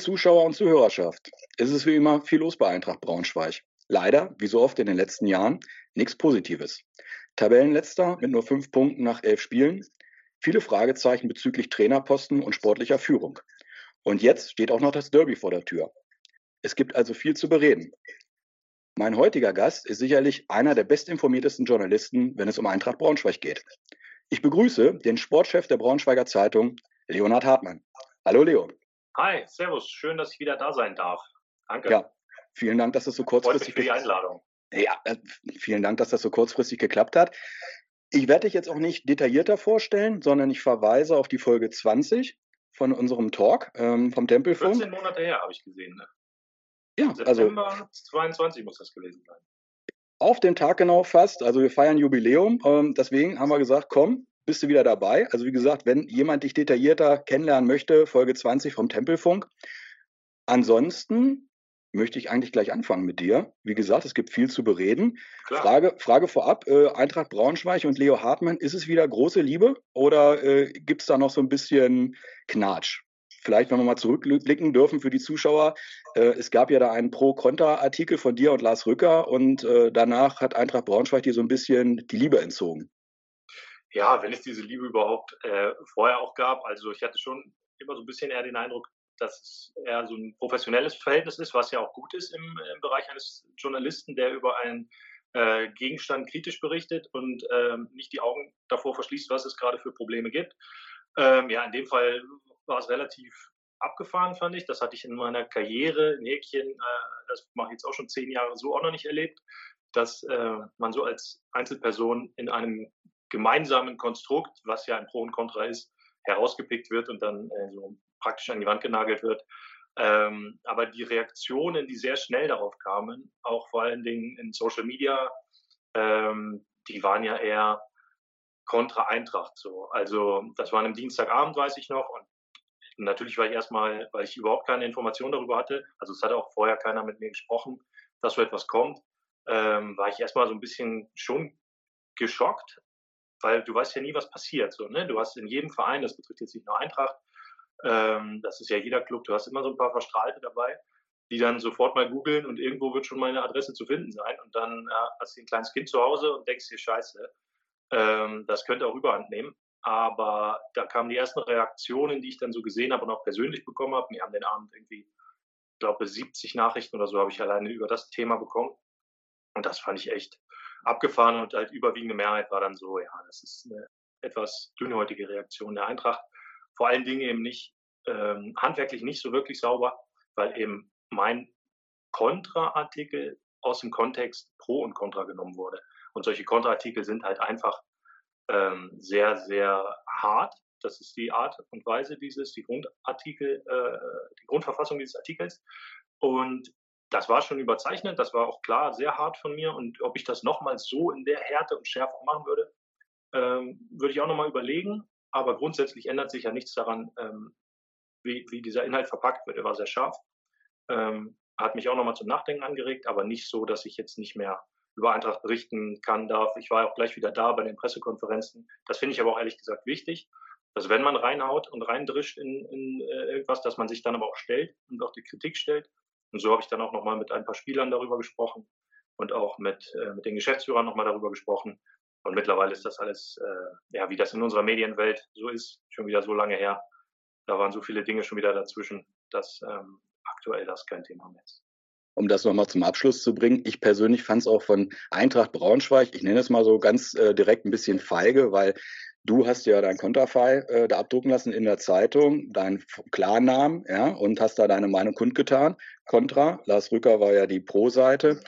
Zuschauer und Zuhörerschaft, es ist wie immer viel los bei Eintracht Braunschweig. Leider, wie so oft in den letzten Jahren, nichts Positives. Tabellenletzter mit nur fünf Punkten nach elf Spielen, viele Fragezeichen bezüglich Trainerposten und sportlicher Führung. Und jetzt steht auch noch das Derby vor der Tür. Es gibt also viel zu bereden. Mein heutiger Gast ist sicherlich einer der bestinformiertesten Journalisten, wenn es um Eintracht Braunschweig geht. Ich begrüße den Sportchef der Braunschweiger Zeitung, Leonhard Hartmann. Hallo Leo. Hi, servus. Schön, dass ich wieder da sein darf. Danke. Ja, vielen Dank, dass das so kurzfristig für die Einladung. Ja, äh, vielen Dank, dass das so kurzfristig geklappt hat. Ich werde dich jetzt auch nicht detaillierter vorstellen, sondern ich verweise auf die Folge 20 von unserem Talk ähm, vom Tempelfunk. 14 Monate her, habe ich gesehen. Ne? Ja, September also. 22 muss das gewesen sein. Auf den Tag genau fast. Also wir feiern Jubiläum. Ähm, deswegen haben wir gesagt, komm, bist du wieder dabei. Also wie gesagt, wenn jemand dich detaillierter kennenlernen möchte, Folge 20 vom Tempelfunk. Ansonsten möchte ich eigentlich gleich anfangen mit dir. Wie gesagt, es gibt viel zu bereden. Frage, Frage vorab, äh, Eintracht Braunschweig und Leo Hartmann, ist es wieder große Liebe oder äh, gibt es da noch so ein bisschen Knatsch? Vielleicht, wenn wir mal zurückblicken dürfen für die Zuschauer, äh, es gab ja da einen Pro-Kontra-Artikel von dir und Lars Rücker und äh, danach hat Eintracht Braunschweig dir so ein bisschen die Liebe entzogen. Ja, wenn es diese Liebe überhaupt äh, vorher auch gab. Also ich hatte schon immer so ein bisschen eher den Eindruck, dass es eher so ein professionelles Verhältnis ist, was ja auch gut ist im, im Bereich eines Journalisten, der über einen äh, Gegenstand kritisch berichtet und ähm, nicht die Augen davor verschließt, was es gerade für Probleme gibt. Ähm, ja, in dem Fall war es relativ abgefahren, fand ich. Das hatte ich in meiner Karriere in Häkchen, äh, das mache ich jetzt auch schon zehn Jahre, so auch noch nicht erlebt, dass äh, man so als Einzelperson in einem gemeinsamen Konstrukt, was ja ein Pro und Contra ist, herausgepickt wird und dann äh, so praktisch an die Wand genagelt wird. Ähm, aber die Reaktionen, die sehr schnell darauf kamen, auch vor allen Dingen in Social Media, ähm, die waren ja eher kontra Eintracht so. Also das war am Dienstagabend, weiß ich noch, und natürlich war ich erstmal, weil ich überhaupt keine Information darüber hatte, also es hat auch vorher keiner mit mir gesprochen, dass so etwas kommt, ähm, war ich erstmal so ein bisschen schon geschockt, weil du weißt ja nie, was passiert. So, ne? Du hast in jedem Verein, das betrifft jetzt nicht nur Eintracht, ähm, das ist ja jeder Club, du hast immer so ein paar Verstrahlte dabei, die dann sofort mal googeln und irgendwo wird schon meine Adresse zu finden sein. Und dann äh, hast du ein kleines Kind zu Hause und denkst dir, scheiße, ähm, das könnte auch überhand nehmen. Aber da kamen die ersten Reaktionen, die ich dann so gesehen habe und auch persönlich bekommen habe. Wir haben den Abend irgendwie, ich glaube, 70 Nachrichten oder so habe ich alleine über das Thema bekommen. Und das fand ich echt abgefahren und halt überwiegende Mehrheit war dann so, ja, das ist eine etwas dünnhäutige Reaktion der Eintracht. Vor allen Dingen eben nicht, ähm, handwerklich nicht so wirklich sauber, weil eben mein Kontraartikel aus dem Kontext Pro und Contra genommen wurde. Und solche Kontraartikel sind halt einfach ähm, sehr, sehr hart. Das ist die Art und Weise dieses, die Grundartikel, äh, die Grundverfassung dieses Artikels. Und das war schon überzeichnet, das war auch klar sehr hart von mir. Und ob ich das nochmal so in der Härte und Schärfe machen würde, ähm, würde ich auch nochmal überlegen. Aber grundsätzlich ändert sich ja nichts daran, ähm, wie, wie, dieser Inhalt verpackt wird. Er war sehr scharf, ähm, hat mich auch nochmal zum Nachdenken angeregt, aber nicht so, dass ich jetzt nicht mehr über Eintracht berichten kann, darf. Ich war auch gleich wieder da bei den Pressekonferenzen. Das finde ich aber auch ehrlich gesagt wichtig, dass wenn man reinhaut und reindrischt in, in äh, irgendwas, dass man sich dann aber auch stellt und auch die Kritik stellt. Und so habe ich dann auch nochmal mit ein paar Spielern darüber gesprochen und auch mit, äh, mit den Geschäftsführern nochmal darüber gesprochen. Und mittlerweile ist das alles, äh, ja, wie das in unserer Medienwelt so ist, schon wieder so lange her. Da waren so viele Dinge schon wieder dazwischen, dass ähm, aktuell das kein Thema mehr ist um das nochmal zum Abschluss zu bringen. Ich persönlich fand es auch von Eintracht Braunschweig, ich nenne es mal so ganz äh, direkt ein bisschen feige, weil du hast ja dein Konterfei äh, da abdrucken lassen in der Zeitung, deinen Klarnamen, ja, und hast da deine Meinung kundgetan. Kontra, Lars Rücker war ja die Pro-Seite.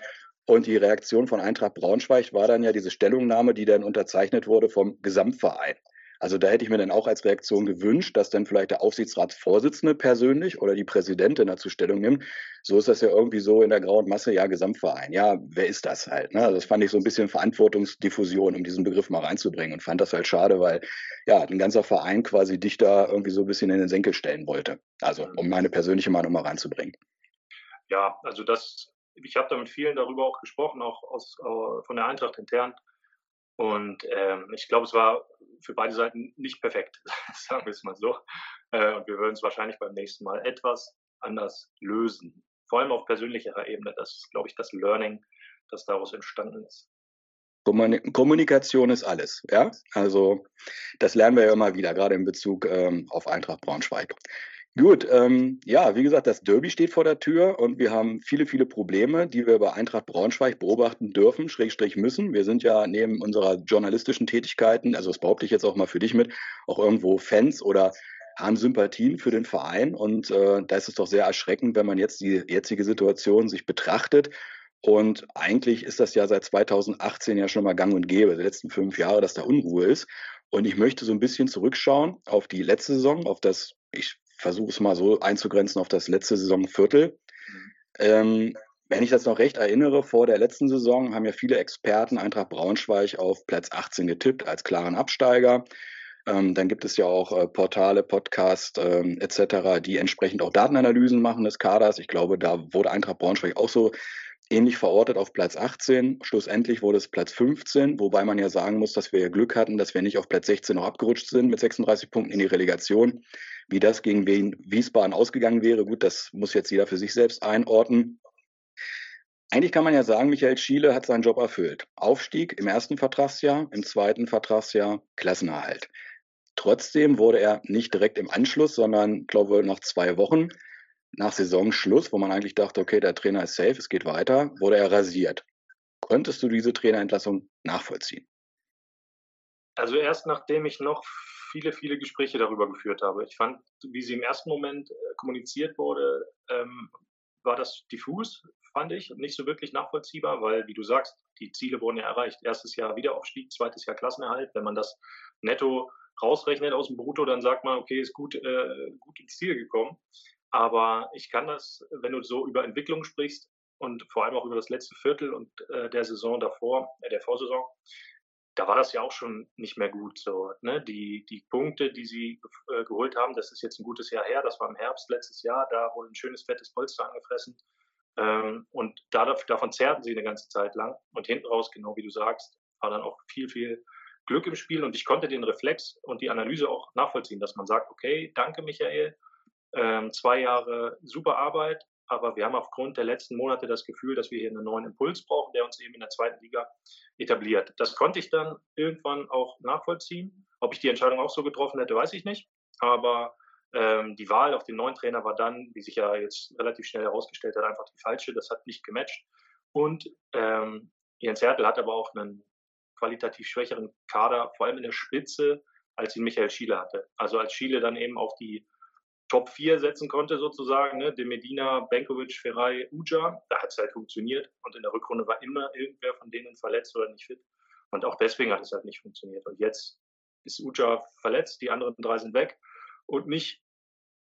Und die Reaktion von Eintracht Braunschweig war dann ja diese Stellungnahme, die dann unterzeichnet wurde vom Gesamtverein. Also da hätte ich mir dann auch als Reaktion gewünscht, dass dann vielleicht der Aufsichtsratsvorsitzende persönlich oder die Präsidentin dazu Stellung nimmt. So ist das ja irgendwie so in der grauen Masse, ja, Gesamtverein. Ja, wer ist das halt? Ne? Also das fand ich so ein bisschen Verantwortungsdiffusion, um diesen Begriff mal reinzubringen und fand das halt schade, weil ja, ein ganzer Verein quasi dich da irgendwie so ein bisschen in den Senkel stellen wollte. Also um meine persönliche Meinung mal reinzubringen. Ja, also das, ich habe da mit vielen darüber auch gesprochen, auch aus, äh, von der Eintracht intern. Und ähm, ich glaube, es war für beide Seiten nicht perfekt, sagen wir es mal so. Äh, und wir würden es wahrscheinlich beim nächsten Mal etwas anders lösen. Vor allem auf persönlicherer Ebene. Das ist, glaube ich, das Learning, das daraus entstanden ist. Kommunikation ist alles, ja. Also das lernen wir ja immer wieder, gerade in Bezug ähm, auf Eintracht Braunschweig. Gut, ähm, ja, wie gesagt, das Derby steht vor der Tür und wir haben viele, viele Probleme, die wir bei Eintracht Braunschweig beobachten dürfen, Schrägstrich müssen. Wir sind ja neben unserer journalistischen Tätigkeiten, also das behaupte ich jetzt auch mal für dich mit, auch irgendwo Fans oder haben Sympathien für den Verein und äh, da ist es doch sehr erschreckend, wenn man jetzt die jetzige Situation sich betrachtet. Und eigentlich ist das ja seit 2018 ja schon mal gang und gäbe, die letzten fünf Jahre, dass da Unruhe ist. Und ich möchte so ein bisschen zurückschauen auf die letzte Saison, auf das, ich versuche es mal so einzugrenzen auf das letzte Saisonviertel. Ähm, wenn ich das noch recht erinnere, vor der letzten Saison haben ja viele Experten Eintracht Braunschweig auf Platz 18 getippt als klaren Absteiger. Ähm, dann gibt es ja auch äh, Portale, Podcasts ähm, etc., die entsprechend auch Datenanalysen machen des Kaders. Ich glaube, da wurde Eintracht Braunschweig auch so ähnlich verortet auf Platz 18. Schlussendlich wurde es Platz 15, wobei man ja sagen muss, dass wir Glück hatten, dass wir nicht auf Platz 16 noch abgerutscht sind mit 36 Punkten in die Relegation. Wie das gegen Wiesbaden ausgegangen wäre, gut, das muss jetzt jeder für sich selbst einordnen. Eigentlich kann man ja sagen, Michael Schiele hat seinen Job erfüllt. Aufstieg im ersten Vertragsjahr, im zweiten Vertragsjahr Klassenerhalt. Trotzdem wurde er nicht direkt im Anschluss, sondern, glaube ich, nach zwei Wochen nach Saisonschluss, wo man eigentlich dachte, okay, der Trainer ist safe, es geht weiter, wurde er rasiert. Könntest du diese Trainerentlassung nachvollziehen? Also erst nachdem ich noch viele, viele Gespräche darüber geführt habe. Ich fand, wie sie im ersten Moment äh, kommuniziert wurde, ähm, war das diffus, fand ich, nicht so wirklich nachvollziehbar, weil, wie du sagst, die Ziele wurden ja erreicht. Erstes Jahr Wiederaufstieg, zweites Jahr Klassenerhalt. Wenn man das netto rausrechnet aus dem Brutto, dann sagt man, okay, ist gut, äh, gut ins Ziel gekommen. Aber ich kann das, wenn du so über Entwicklung sprichst und vor allem auch über das letzte Viertel und äh, der Saison davor, äh, der Vorsaison, da war das ja auch schon nicht mehr gut so. Ne? Die, die Punkte, die sie äh, geholt haben, das ist jetzt ein gutes Jahr her, das war im Herbst letztes Jahr, da wurde ein schönes fettes Polster angefressen. Ähm, und dadurch, davon zerrten sie eine ganze Zeit lang. Und hinten raus, genau wie du sagst, war dann auch viel, viel Glück im Spiel. Und ich konnte den Reflex und die Analyse auch nachvollziehen, dass man sagt, okay, danke Michael, ähm, zwei Jahre super Arbeit, aber wir haben aufgrund der letzten Monate das Gefühl, dass wir hier einen neuen Impuls brauchen, der uns eben in der zweiten Liga etabliert. Das konnte ich dann irgendwann auch nachvollziehen. Ob ich die Entscheidung auch so getroffen hätte, weiß ich nicht. Aber ähm, die Wahl auf den neuen Trainer war dann, wie sich ja jetzt relativ schnell herausgestellt hat, einfach die falsche. Das hat nicht gematcht. Und ähm, Jens Hertel hat aber auch einen qualitativ schwächeren Kader, vor allem in der Spitze, als ihn Michael Schiele hatte. Also als Schiele dann eben auf die Top 4 setzen konnte, sozusagen, ne? De Medina, Benkovic, Ferrari, Uja, da hat es halt funktioniert. Und in der Rückrunde war immer irgendwer von denen verletzt oder nicht fit. Und auch deswegen hat es halt nicht funktioniert. Und jetzt ist Uja verletzt, die anderen drei sind weg und nicht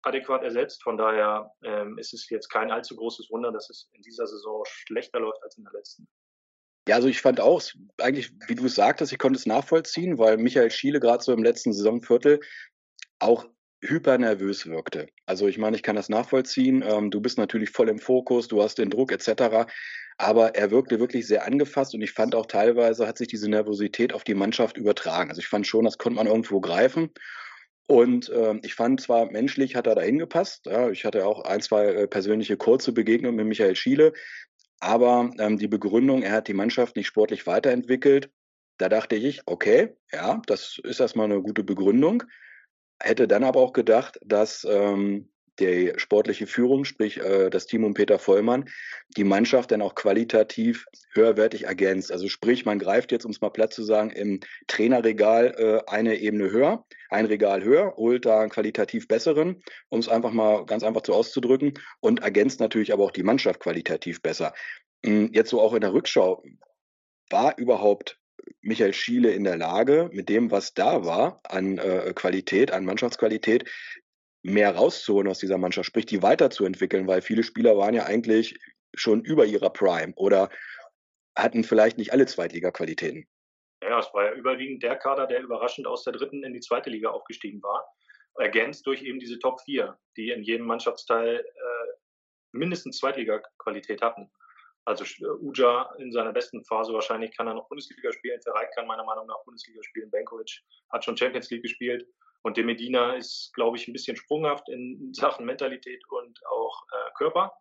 adäquat ersetzt. Von daher ähm, ist es jetzt kein allzu großes Wunder, dass es in dieser Saison schlechter läuft als in der letzten. Ja, also ich fand auch, eigentlich, wie du es sagtest, ich konnte es nachvollziehen, weil Michael Schiele gerade so im letzten Saisonviertel auch hypernervös wirkte. Also ich meine, ich kann das nachvollziehen. Ähm, du bist natürlich voll im Fokus, du hast den Druck etc. Aber er wirkte wirklich sehr angefasst und ich fand auch teilweise hat sich diese Nervosität auf die Mannschaft übertragen. Also ich fand schon, das konnte man irgendwo greifen. Und äh, ich fand zwar menschlich hat er da hingepasst. Ja, ich hatte auch ein, zwei äh, persönliche kurze Begegnungen mit Michael Schiele. Aber ähm, die Begründung, er hat die Mannschaft nicht sportlich weiterentwickelt, da dachte ich, okay, ja, das ist erstmal eine gute Begründung. Hätte dann aber auch gedacht, dass ähm, die sportliche Führung, sprich äh, das Team um Peter Vollmann, die Mannschaft dann auch qualitativ höherwertig ergänzt. Also sprich, man greift jetzt, um es mal platt zu sagen, im Trainerregal äh, eine Ebene höher, ein Regal höher, holt da einen qualitativ besseren, um es einfach mal ganz einfach so auszudrücken, und ergänzt natürlich aber auch die Mannschaft qualitativ besser. Hm, jetzt so auch in der Rückschau, war überhaupt Michael Schiele in der Lage, mit dem, was da war an äh, Qualität, an Mannschaftsqualität, mehr rauszuholen aus dieser Mannschaft, sprich die weiterzuentwickeln, weil viele Spieler waren ja eigentlich schon über ihrer Prime oder hatten vielleicht nicht alle Zweitliga-Qualitäten. Ja, es war ja überwiegend der Kader, der überraschend aus der dritten in die zweite Liga aufgestiegen war, ergänzt durch eben diese Top 4, die in jedem Mannschaftsteil äh, mindestens Zweitliga-Qualität hatten. Also äh, Uja in seiner besten Phase wahrscheinlich kann er noch Bundesliga spielen. Ferrei kann meiner Meinung nach Bundesliga spielen. Benkovic hat schon Champions League gespielt. Und de Medina ist, glaube ich, ein bisschen sprunghaft in Sachen Mentalität und auch äh, Körper.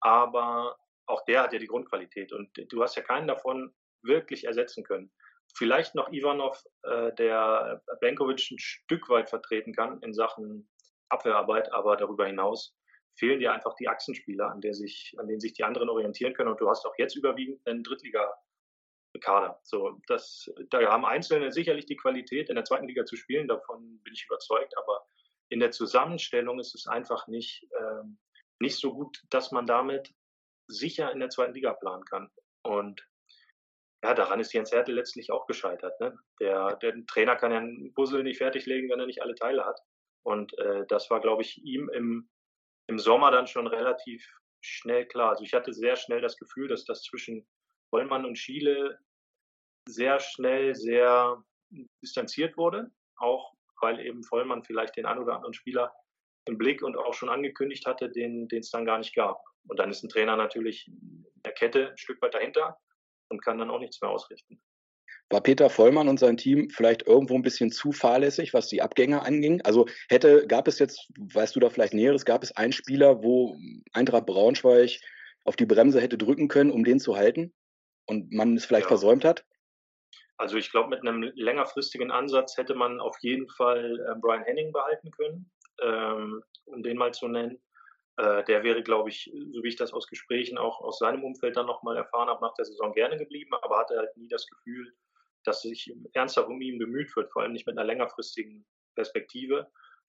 Aber auch der hat ja die Grundqualität. Und du hast ja keinen davon wirklich ersetzen können. Vielleicht noch Ivanov, äh, der Benkovic ein Stück weit vertreten kann in Sachen Abwehrarbeit, aber darüber hinaus fehlen dir einfach die Achsenspieler, an, der sich, an denen sich die anderen orientieren können. Und du hast auch jetzt überwiegend einen Drittliga-Kader. So, das, da haben Einzelne sicherlich die Qualität, in der zweiten Liga zu spielen, davon bin ich überzeugt, aber in der Zusammenstellung ist es einfach nicht, ähm, nicht so gut, dass man damit sicher in der zweiten Liga planen kann. Und ja, daran ist Jens Hertel letztlich auch gescheitert. Ne? Der, der Trainer kann ja einen Puzzle nicht fertiglegen, wenn er nicht alle Teile hat. Und äh, das war, glaube ich, ihm im, im Sommer dann schon relativ schnell klar. Also ich hatte sehr schnell das Gefühl, dass das zwischen Vollmann und Schiele sehr schnell sehr distanziert wurde. Auch weil eben Vollmann vielleicht den ein oder anderen Spieler im Blick und auch schon angekündigt hatte, den es dann gar nicht gab. Und dann ist ein Trainer natürlich in der Kette ein Stück weit dahinter und kann dann auch nichts mehr ausrichten. War Peter Vollmann und sein Team vielleicht irgendwo ein bisschen zu fahrlässig, was die Abgänge anging? Also hätte, gab es jetzt, weißt du da vielleicht Näheres, gab es einen Spieler, wo Eintracht Braunschweig auf die Bremse hätte drücken können, um den zu halten und man es vielleicht ja. versäumt hat? Also ich glaube, mit einem längerfristigen Ansatz hätte man auf jeden Fall äh, Brian Henning behalten können, ähm, um den mal zu nennen. Äh, der wäre, glaube ich, so wie ich das aus Gesprächen auch aus seinem Umfeld dann nochmal erfahren habe, nach der Saison gerne geblieben, aber hatte halt nie das Gefühl, dass sich ernsthaft um ihn bemüht wird, vor allem nicht mit einer längerfristigen Perspektive.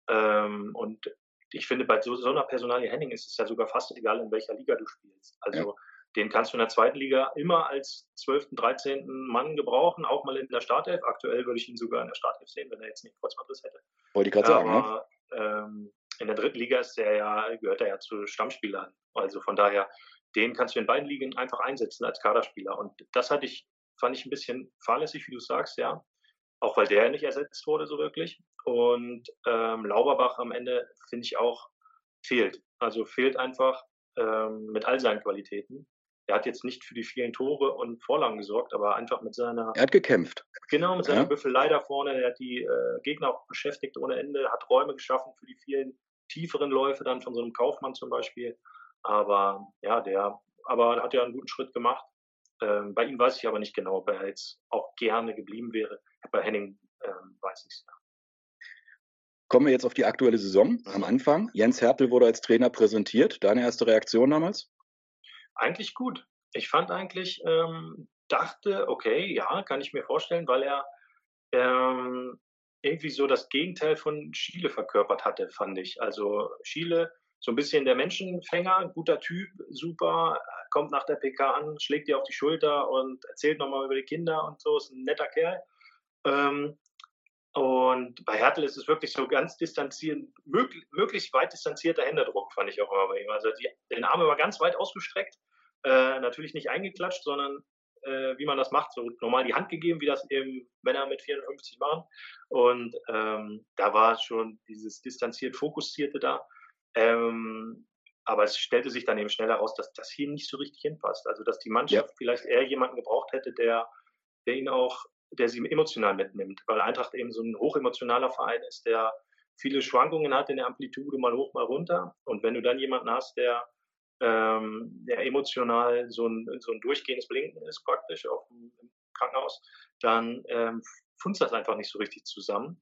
Ähm, und ich finde, bei so, so einer Personalie Henning ist es ja sogar fast egal, in welcher Liga du spielst. Also ja. den kannst du in der zweiten Liga immer als 12., 13. Mann gebrauchen, auch mal in der Startelf. Aktuell würde ich ihn sogar in der Startelf sehen, wenn er jetzt nicht Kreuzbandriss hätte. Wollte ich gerade sagen, ne? Ähm, in der dritten Liga ist er ja, gehört er ja zu Stammspielern. Also von daher, den kannst du in beiden Ligen einfach einsetzen als Kaderspieler. Und das hatte ich, fand ich ein bisschen fahrlässig, wie du sagst, ja. Auch weil der nicht ersetzt wurde so wirklich. Und ähm, Lauberbach am Ende, finde ich auch, fehlt. Also fehlt einfach ähm, mit all seinen Qualitäten. Er hat jetzt nicht für die vielen Tore und Vorlagen gesorgt, aber einfach mit seiner. Er hat gekämpft. Genau, mit seiner ja. Büffelei da vorne. Er hat die äh, Gegner auch beschäftigt ohne Ende, hat Räume geschaffen für die vielen tieferen Läufe dann von so einem Kaufmann zum Beispiel. Aber ja, der aber hat ja einen guten Schritt gemacht. Ähm, bei ihm weiß ich aber nicht genau, ob er jetzt auch gerne geblieben wäre. Bei Henning ähm, weiß ich es ja. Kommen wir jetzt auf die aktuelle Saison am Anfang. Jens Hertel wurde als Trainer präsentiert. Deine erste Reaktion damals? Eigentlich gut. Ich fand eigentlich, ähm, dachte, okay, ja, kann ich mir vorstellen, weil er ähm, irgendwie so das Gegenteil von Schiele verkörpert hatte, fand ich. Also Schiele, so ein bisschen der Menschenfänger, guter Typ, super, kommt nach der PK an, schlägt dir auf die Schulter und erzählt nochmal über die Kinder und so, ist ein netter Kerl. Ähm, und bei Hertel ist es wirklich so ganz distanziert, möglich, möglichst weit distanzierter Händedruck, fand ich auch immer bei ihm. Also die, den Arm immer ganz weit ausgestreckt, äh, natürlich nicht eingeklatscht, sondern äh, wie man das macht, so normal die Hand gegeben, wie das eben Männer mit 54 machen. Und ähm, da war schon dieses distanziert Fokussierte da. Ähm, aber es stellte sich dann eben schnell heraus, dass das hier nicht so richtig hinpasst. Also dass die Mannschaft ja. vielleicht eher jemanden gebraucht hätte, der, der ihn auch, der sie emotional mitnimmt, weil Eintracht eben so ein hochemotionaler Verein ist, der viele Schwankungen hat in der Amplitude, mal hoch, mal runter. Und wenn du dann jemanden hast, der ähm, der emotional so ein, so ein durchgehendes Blinken ist praktisch auf dem, Krankenhaus, dann ähm, funzt das einfach nicht so richtig zusammen.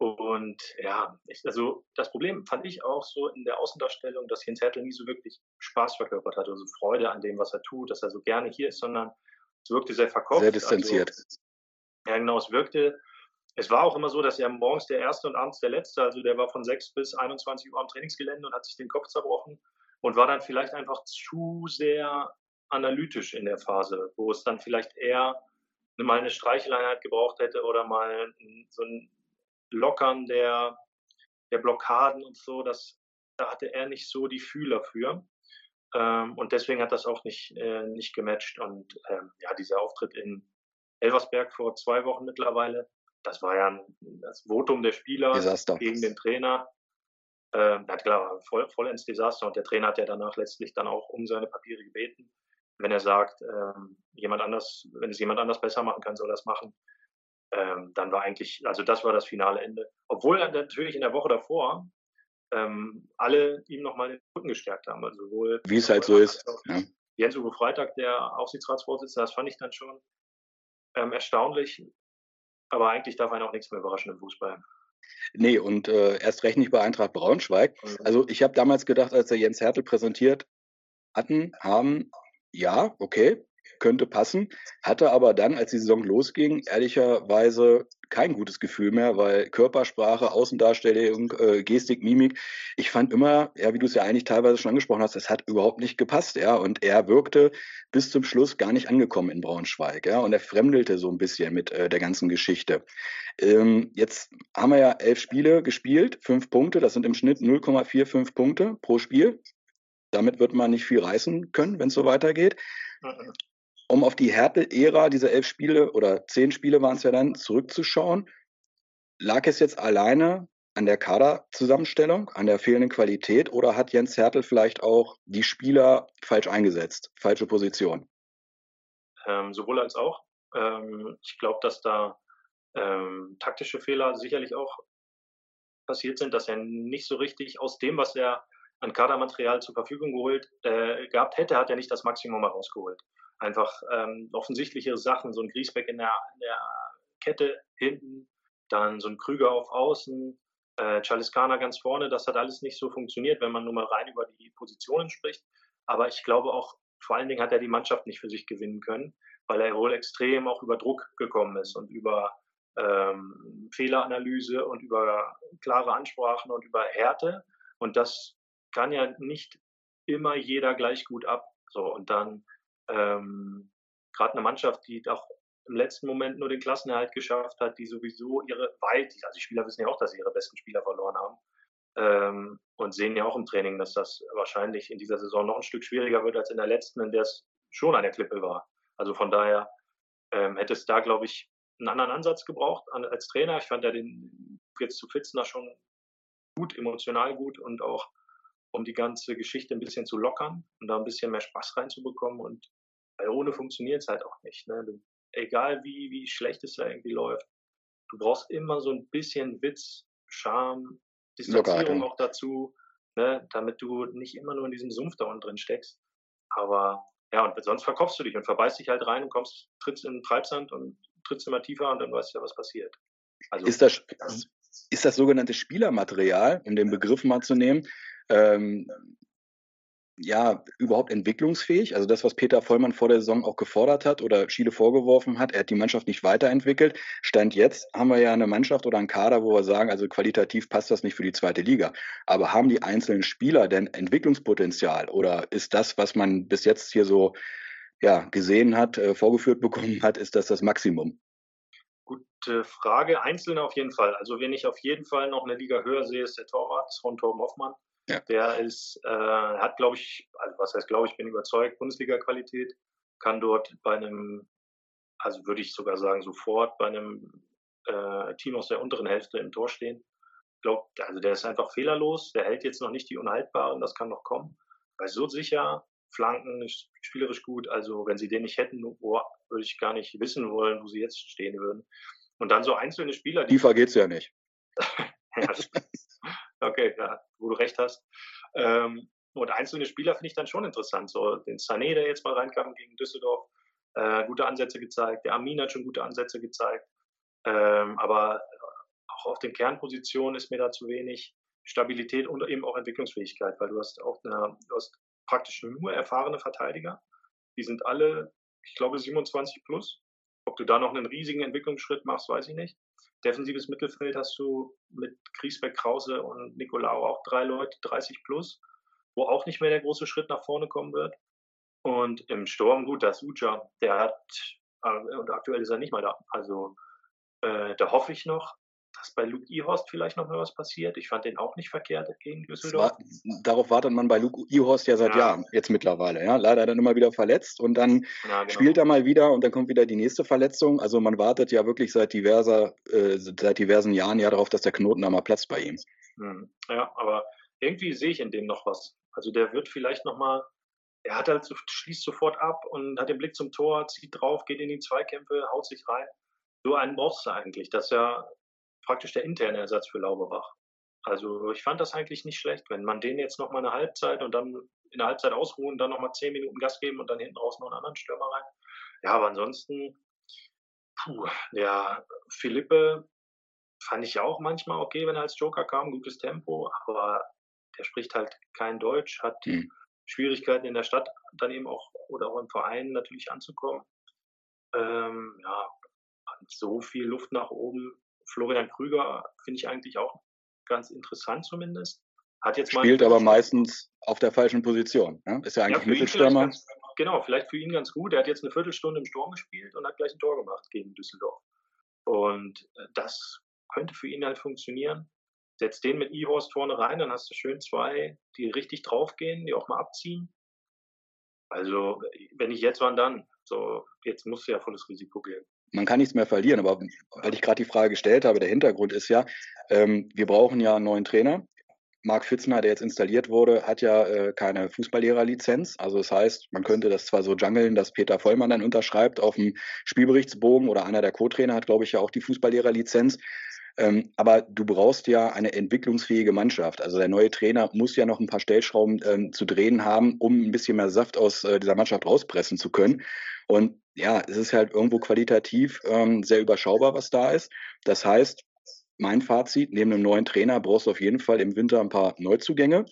Und ja, ich, also das Problem fand ich auch so in der Außendarstellung, dass Jens Hertel nie so wirklich Spaß verkörpert hat, also Freude an dem, was er tut, dass er so gerne hier ist, sondern es wirkte sehr verkauft. Sehr distanziert. Also, ja, genau, es wirkte, es war auch immer so, dass er morgens der Erste und abends der Letzte, also der war von 6 bis 21 Uhr am Trainingsgelände und hat sich den Kopf zerbrochen und war dann vielleicht einfach zu sehr analytisch in der Phase, wo es dann vielleicht eher mal eine Streicheleinheit gebraucht hätte oder mal so ein Lockern der, der Blockaden und so. Das, da hatte er nicht so die Fühler für. Ähm, und deswegen hat das auch nicht, äh, nicht gematcht. Und ähm, ja, dieser Auftritt in Elversberg vor zwei Wochen mittlerweile, das war ja ein, das Votum der Spieler Desaster. gegen den Trainer. Äh, na klar, voll, vollends Desaster und der Trainer hat ja danach letztlich dann auch um seine Papiere gebeten. Wenn er sagt, ähm, jemand anders, wenn es jemand anders besser machen kann, soll er es machen. Ähm, dann war eigentlich, also das war das finale Ende. Obwohl natürlich in der Woche davor ähm, alle ihm nochmal den Rücken gestärkt haben. Also sowohl Wie es halt so ist. Ja. Jens-Uwe Freitag, der Aufsichtsratsvorsitzende, das fand ich dann schon ähm, erstaunlich. Aber eigentlich darf einen auch nichts mehr überraschen im Fußball. Nee, und äh, erst recht nicht bei Eintracht Braunschweig. Mhm. Also ich habe damals gedacht, als der Jens Hertel präsentiert hatten, haben, ja, okay, könnte passen, hatte aber dann, als die Saison losging, ehrlicherweise kein gutes Gefühl mehr, weil Körpersprache, Außendarstellung, äh, Gestik, Mimik, ich fand immer, ja, wie du es ja eigentlich teilweise schon angesprochen hast, es hat überhaupt nicht gepasst, ja, und er wirkte bis zum Schluss gar nicht angekommen in Braunschweig, ja, und er fremdelte so ein bisschen mit äh, der ganzen Geschichte. Ähm, jetzt haben wir ja elf Spiele gespielt, fünf Punkte, das sind im Schnitt 0,45 Punkte pro Spiel. Damit wird man nicht viel reißen können, wenn es so weitergeht. Um auf die Hertel-Ära, diese elf Spiele oder zehn Spiele waren es ja dann, zurückzuschauen, lag es jetzt alleine an der Kaderzusammenstellung, an der fehlenden Qualität oder hat Jens Hertel vielleicht auch die Spieler falsch eingesetzt, falsche Position? Ähm, sowohl als auch. Ähm, ich glaube, dass da ähm, taktische Fehler sicherlich auch passiert sind, dass er nicht so richtig aus dem, was er an Kadermaterial zur Verfügung geholt äh, gehabt hätte, hat er nicht das Maximum herausgeholt einfach ähm, offensichtlichere Sachen, so ein Griesbeck in der, in der Kette hinten, dann so ein Krüger auf Außen, äh, Chaliskana ganz vorne, das hat alles nicht so funktioniert, wenn man nur mal rein über die Positionen spricht. Aber ich glaube auch, vor allen Dingen hat er die Mannschaft nicht für sich gewinnen können, weil er wohl extrem auch über Druck gekommen ist und über ähm, Fehleranalyse und über klare Ansprachen und über Härte. Und das kann ja nicht immer jeder gleich gut ab. So, und dann ähm, gerade eine Mannschaft, die auch im letzten Moment nur den Klassenerhalt geschafft hat, die sowieso ihre weit, also die Spieler wissen ja auch, dass sie ihre besten Spieler verloren haben ähm, und sehen ja auch im Training, dass das wahrscheinlich in dieser Saison noch ein Stück schwieriger wird als in der letzten, in der es schon an der Klippe war. Also von daher ähm, hätte es da, glaube ich, einen anderen Ansatz gebraucht als Trainer. Ich fand ja den jetzt zu Fitzner schon gut, emotional gut und auch um die ganze Geschichte ein bisschen zu lockern und da ein bisschen mehr Spaß reinzubekommen und weil ohne funktioniert es halt auch nicht. Ne? Du, egal wie, wie schlecht es da irgendwie läuft, du brauchst immer so ein bisschen Witz, Charme, Distanzierung auch dazu, ne? damit du nicht immer nur in diesem Sumpf da unten drin steckst. Aber ja, und sonst verkaufst du dich und verbeißt dich halt rein und kommst, trittst in den Treibsand und trittst immer tiefer und dann weißt du ja, was passiert. Also, ist, das, ist das sogenannte Spielermaterial, um den Begriff mal zu nehmen, ähm, ja, überhaupt entwicklungsfähig. Also das, was Peter Vollmann vor der Saison auch gefordert hat oder Schiele vorgeworfen hat, er hat die Mannschaft nicht weiterentwickelt. Stand jetzt haben wir ja eine Mannschaft oder einen Kader, wo wir sagen, also qualitativ passt das nicht für die zweite Liga. Aber haben die einzelnen Spieler denn Entwicklungspotenzial oder ist das, was man bis jetzt hier so ja, gesehen hat, äh, vorgeführt bekommen hat, ist das das Maximum? Gute Frage. Einzelne auf jeden Fall. Also wenn ich auf jeden Fall noch eine Liga höher sehe, ist der Torwart von Torben Hoffmann. Ja. Der ist, äh, hat, glaube ich, also was heißt, glaube ich, bin überzeugt, Bundesliga-Qualität, kann dort bei einem, also würde ich sogar sagen, sofort bei einem äh, Team aus der unteren Hälfte im Tor stehen. Ich glaube, also der ist einfach fehlerlos, der hält jetzt noch nicht die Unhaltbaren, das kann noch kommen. Weil so sicher, Flanken, spielerisch gut, also wenn sie den nicht hätten, boah, würde ich gar nicht wissen wollen, wo sie jetzt stehen würden. Und dann so einzelne Spieler. Tiefer geht's ja nicht. ja, Okay, ja, wo du recht hast. Ähm, und einzelne Spieler finde ich dann schon interessant. So den Sané, der jetzt mal reinkam gegen Düsseldorf, äh, gute Ansätze gezeigt. Der Armin hat schon gute Ansätze gezeigt. Ähm, aber auch auf den Kernpositionen ist mir da zu wenig Stabilität und eben auch Entwicklungsfähigkeit, weil du hast auch eine, du hast praktisch nur erfahrene Verteidiger. Die sind alle, ich glaube, 27 plus. Ob du da noch einen riesigen Entwicklungsschritt machst, weiß ich nicht. Defensives Mittelfeld hast du mit Griesbeck, Krause und Nicolau auch drei Leute, 30 plus, wo auch nicht mehr der große Schritt nach vorne kommen wird. Und im Sturm, gut, das Uja, der hat, äh, und aktuell ist er nicht mal da. Also äh, da hoffe ich noch, dass bei Luke Ihorst vielleicht noch mal was passiert. Ich fand den auch nicht verkehrt gegen Düsseldorf. War, darauf wartet man bei Luke Ihorst ja seit ja. Jahren, jetzt mittlerweile. Ja? Leider dann immer wieder verletzt und dann ja, genau. spielt er mal wieder und dann kommt wieder die nächste Verletzung. Also man wartet ja wirklich seit, diverser, äh, seit diversen Jahren ja darauf, dass der Knoten da mal platzt bei ihm. Hm. Ja, aber irgendwie sehe ich in dem noch was. Also der wird vielleicht noch mal er hat halt, schließt sofort ab und hat den Blick zum Tor, zieht drauf, geht in die Zweikämpfe, haut sich rein. so einen brauchst du eigentlich. Das ist ja praktisch der interne Ersatz für Lauberbach. Also ich fand das eigentlich nicht schlecht, wenn man den jetzt noch mal eine Halbzeit und dann in der Halbzeit ausruhen, dann noch mal zehn Minuten Gas geben und dann hinten raus noch einen anderen Stürmer rein. Ja, aber ansonsten, puh, der Philippe fand ich auch manchmal okay, wenn er als Joker kam, gutes Tempo, aber der spricht halt kein Deutsch, hat mhm. Schwierigkeiten in der Stadt dann eben auch oder auch im Verein natürlich anzukommen. Ähm, ja, so viel Luft nach oben. Florian Krüger finde ich eigentlich auch ganz interessant zumindest. Hat jetzt Spielt aber meistens auf der falschen Position. Ne? Ist ja eigentlich ja, Mittelstürmer. Ganz, genau, vielleicht für ihn ganz gut. Er hat jetzt eine Viertelstunde im Sturm gespielt und hat gleich ein Tor gemacht gegen Düsseldorf. Und äh, das könnte für ihn halt funktionieren. Setz den mit E-Horst vorne rein, dann hast du schön zwei, die richtig draufgehen, die auch mal abziehen. Also, wenn ich jetzt, wann dann? So, jetzt musst du ja volles Risiko gehen man kann nichts mehr verlieren. Aber weil ich gerade die Frage gestellt habe, der Hintergrund ist ja, ähm, wir brauchen ja einen neuen Trainer. Marc Fitzner, der jetzt installiert wurde, hat ja äh, keine Fußballlehrerlizenz. Also das heißt, man könnte das zwar so jungeln, dass Peter Vollmann dann unterschreibt auf dem Spielberichtsbogen oder einer der Co-Trainer hat, glaube ich, ja auch die Fußballlehrerlizenz. Ähm, aber du brauchst ja eine entwicklungsfähige Mannschaft. Also der neue Trainer muss ja noch ein paar Stellschrauben ähm, zu drehen haben, um ein bisschen mehr Saft aus äh, dieser Mannschaft rauspressen zu können. Und ja, es ist halt irgendwo qualitativ ähm, sehr überschaubar, was da ist. Das heißt, mein Fazit, neben einem neuen Trainer brauchst du auf jeden Fall im Winter ein paar Neuzugänge.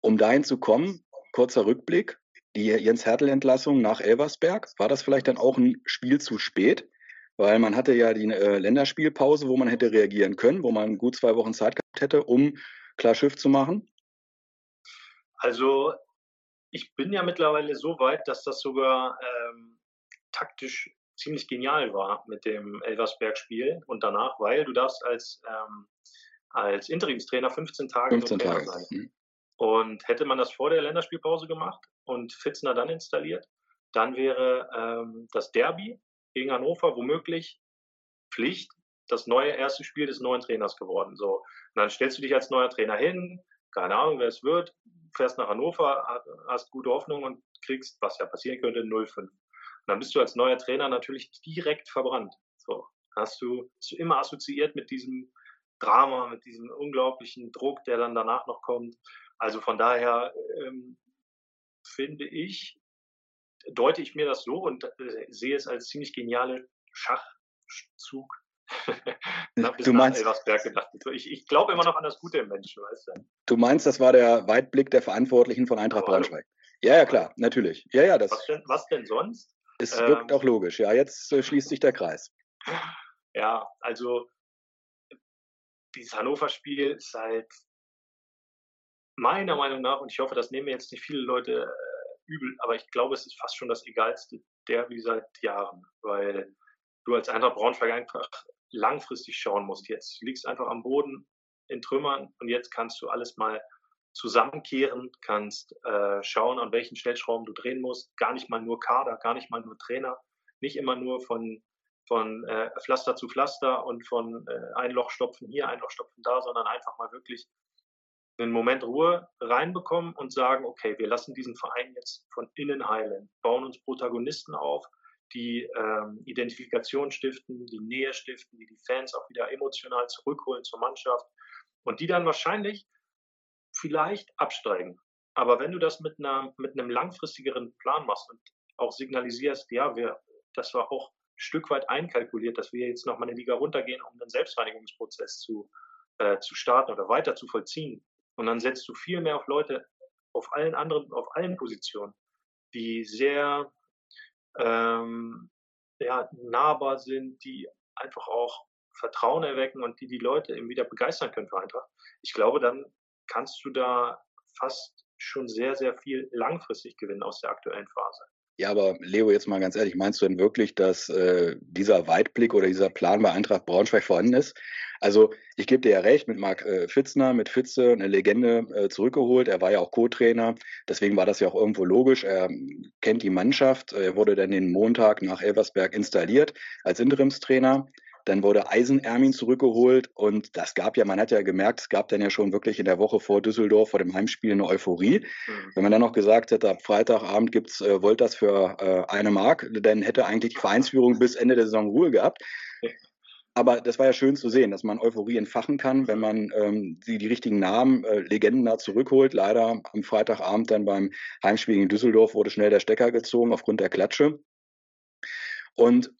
Um dahin zu kommen, kurzer Rückblick, die Jens Hertel-Entlassung nach Elversberg, war das vielleicht dann auch ein Spiel zu spät? Weil man hatte ja die äh, Länderspielpause, wo man hätte reagieren können, wo man gut zwei Wochen Zeit gehabt hätte, um klar Schiff zu machen. Also ich bin ja mittlerweile so weit, dass das sogar ähm, taktisch ziemlich genial war mit dem Elversberg-Spiel und danach, weil du darfst als, ähm, als Interimstrainer 15 Tage 15 Tage. sein. Mhm. Und hätte man das vor der Länderspielpause gemacht und Fitzner dann installiert, dann wäre ähm, das Derby gegen Hannover womöglich Pflicht, das neue erste Spiel des neuen Trainers geworden. So, und dann stellst du dich als neuer Trainer hin, keine Ahnung, wer es wird, fährst nach Hannover, hast gute Hoffnung und kriegst, was ja passieren könnte, 0-5 dann bist du als neuer Trainer natürlich direkt verbrannt. So hast du, bist du immer assoziiert mit diesem Drama, mit diesem unglaublichen Druck, der dann danach noch kommt. Also von daher ähm, finde ich, deute ich mir das so und äh, sehe es als ziemlich geniale Schachzug. du meinst, ich, ich glaube immer noch an das Gute im Menschen, weißt du? Du meinst, das war der Weitblick der Verantwortlichen von Eintracht Braunschweig? Ja, ja, klar, natürlich. Ja, ja, das. Was denn, was denn sonst? Es wirkt ähm, auch logisch, ja. Jetzt äh, schließt sich der Kreis. Ja, also dieses Hannover-Spiel ist halt meiner Meinung nach, und ich hoffe, das nehmen jetzt nicht viele Leute äh, übel, aber ich glaube, es ist fast schon das egalste Derby seit Jahren, weil du als Eintracht Braunschweig einfach langfristig schauen musst. Jetzt liegst einfach am Boden in Trümmern und jetzt kannst du alles mal zusammenkehren, kannst äh, schauen, an welchen Stellschrauben du drehen musst. Gar nicht mal nur Kader, gar nicht mal nur Trainer, nicht immer nur von, von äh, Pflaster zu Pflaster und von äh, ein Loch stopfen hier, ein Loch stopfen da, sondern einfach mal wirklich einen Moment Ruhe reinbekommen und sagen, okay, wir lassen diesen Verein jetzt von innen heilen, bauen uns Protagonisten auf, die ähm, Identifikation stiften, die Nähe stiften, die die Fans auch wieder emotional zurückholen zur Mannschaft und die dann wahrscheinlich vielleicht absteigen. Aber wenn du das mit, einer, mit einem langfristigeren Plan machst und auch signalisierst, ja, wir, das war auch ein Stück weit einkalkuliert, dass wir jetzt nochmal eine Liga runtergehen, um einen Selbstreinigungsprozess zu, äh, zu starten oder weiter zu vollziehen. Und dann setzt du viel mehr auf Leute auf allen anderen, auf allen Positionen, die sehr ähm, ja, nahbar sind, die einfach auch Vertrauen erwecken und die die Leute eben wieder begeistern können für Eintracht. Ich glaube, dann kannst du da fast schon sehr, sehr viel langfristig gewinnen aus der aktuellen Phase. Ja, aber Leo, jetzt mal ganz ehrlich, meinst du denn wirklich, dass äh, dieser Weitblick oder dieser Plan bei Eintracht Braunschweig vorhanden ist? Also ich gebe dir ja recht, mit Marc äh, Fitzner, mit Fitze eine Legende äh, zurückgeholt. Er war ja auch Co-Trainer, deswegen war das ja auch irgendwo logisch. Er kennt die Mannschaft, er wurde dann den Montag nach Elversberg installiert als Interimstrainer. Dann wurde Eisenermin zurückgeholt und das gab ja, man hat ja gemerkt, es gab dann ja schon wirklich in der Woche vor Düsseldorf, vor dem Heimspiel eine Euphorie. Mhm. Wenn man dann noch gesagt hätte, ab Freitagabend gibt's äh, Wolters für äh, eine Mark, dann hätte eigentlich die Vereinsführung bis Ende der Saison Ruhe gehabt. Aber das war ja schön zu sehen, dass man Euphorie entfachen kann, wenn man ähm, die, die richtigen Namen, äh, Legenden da zurückholt. Leider am Freitagabend dann beim Heimspiel in Düsseldorf wurde schnell der Stecker gezogen aufgrund der Klatsche. Und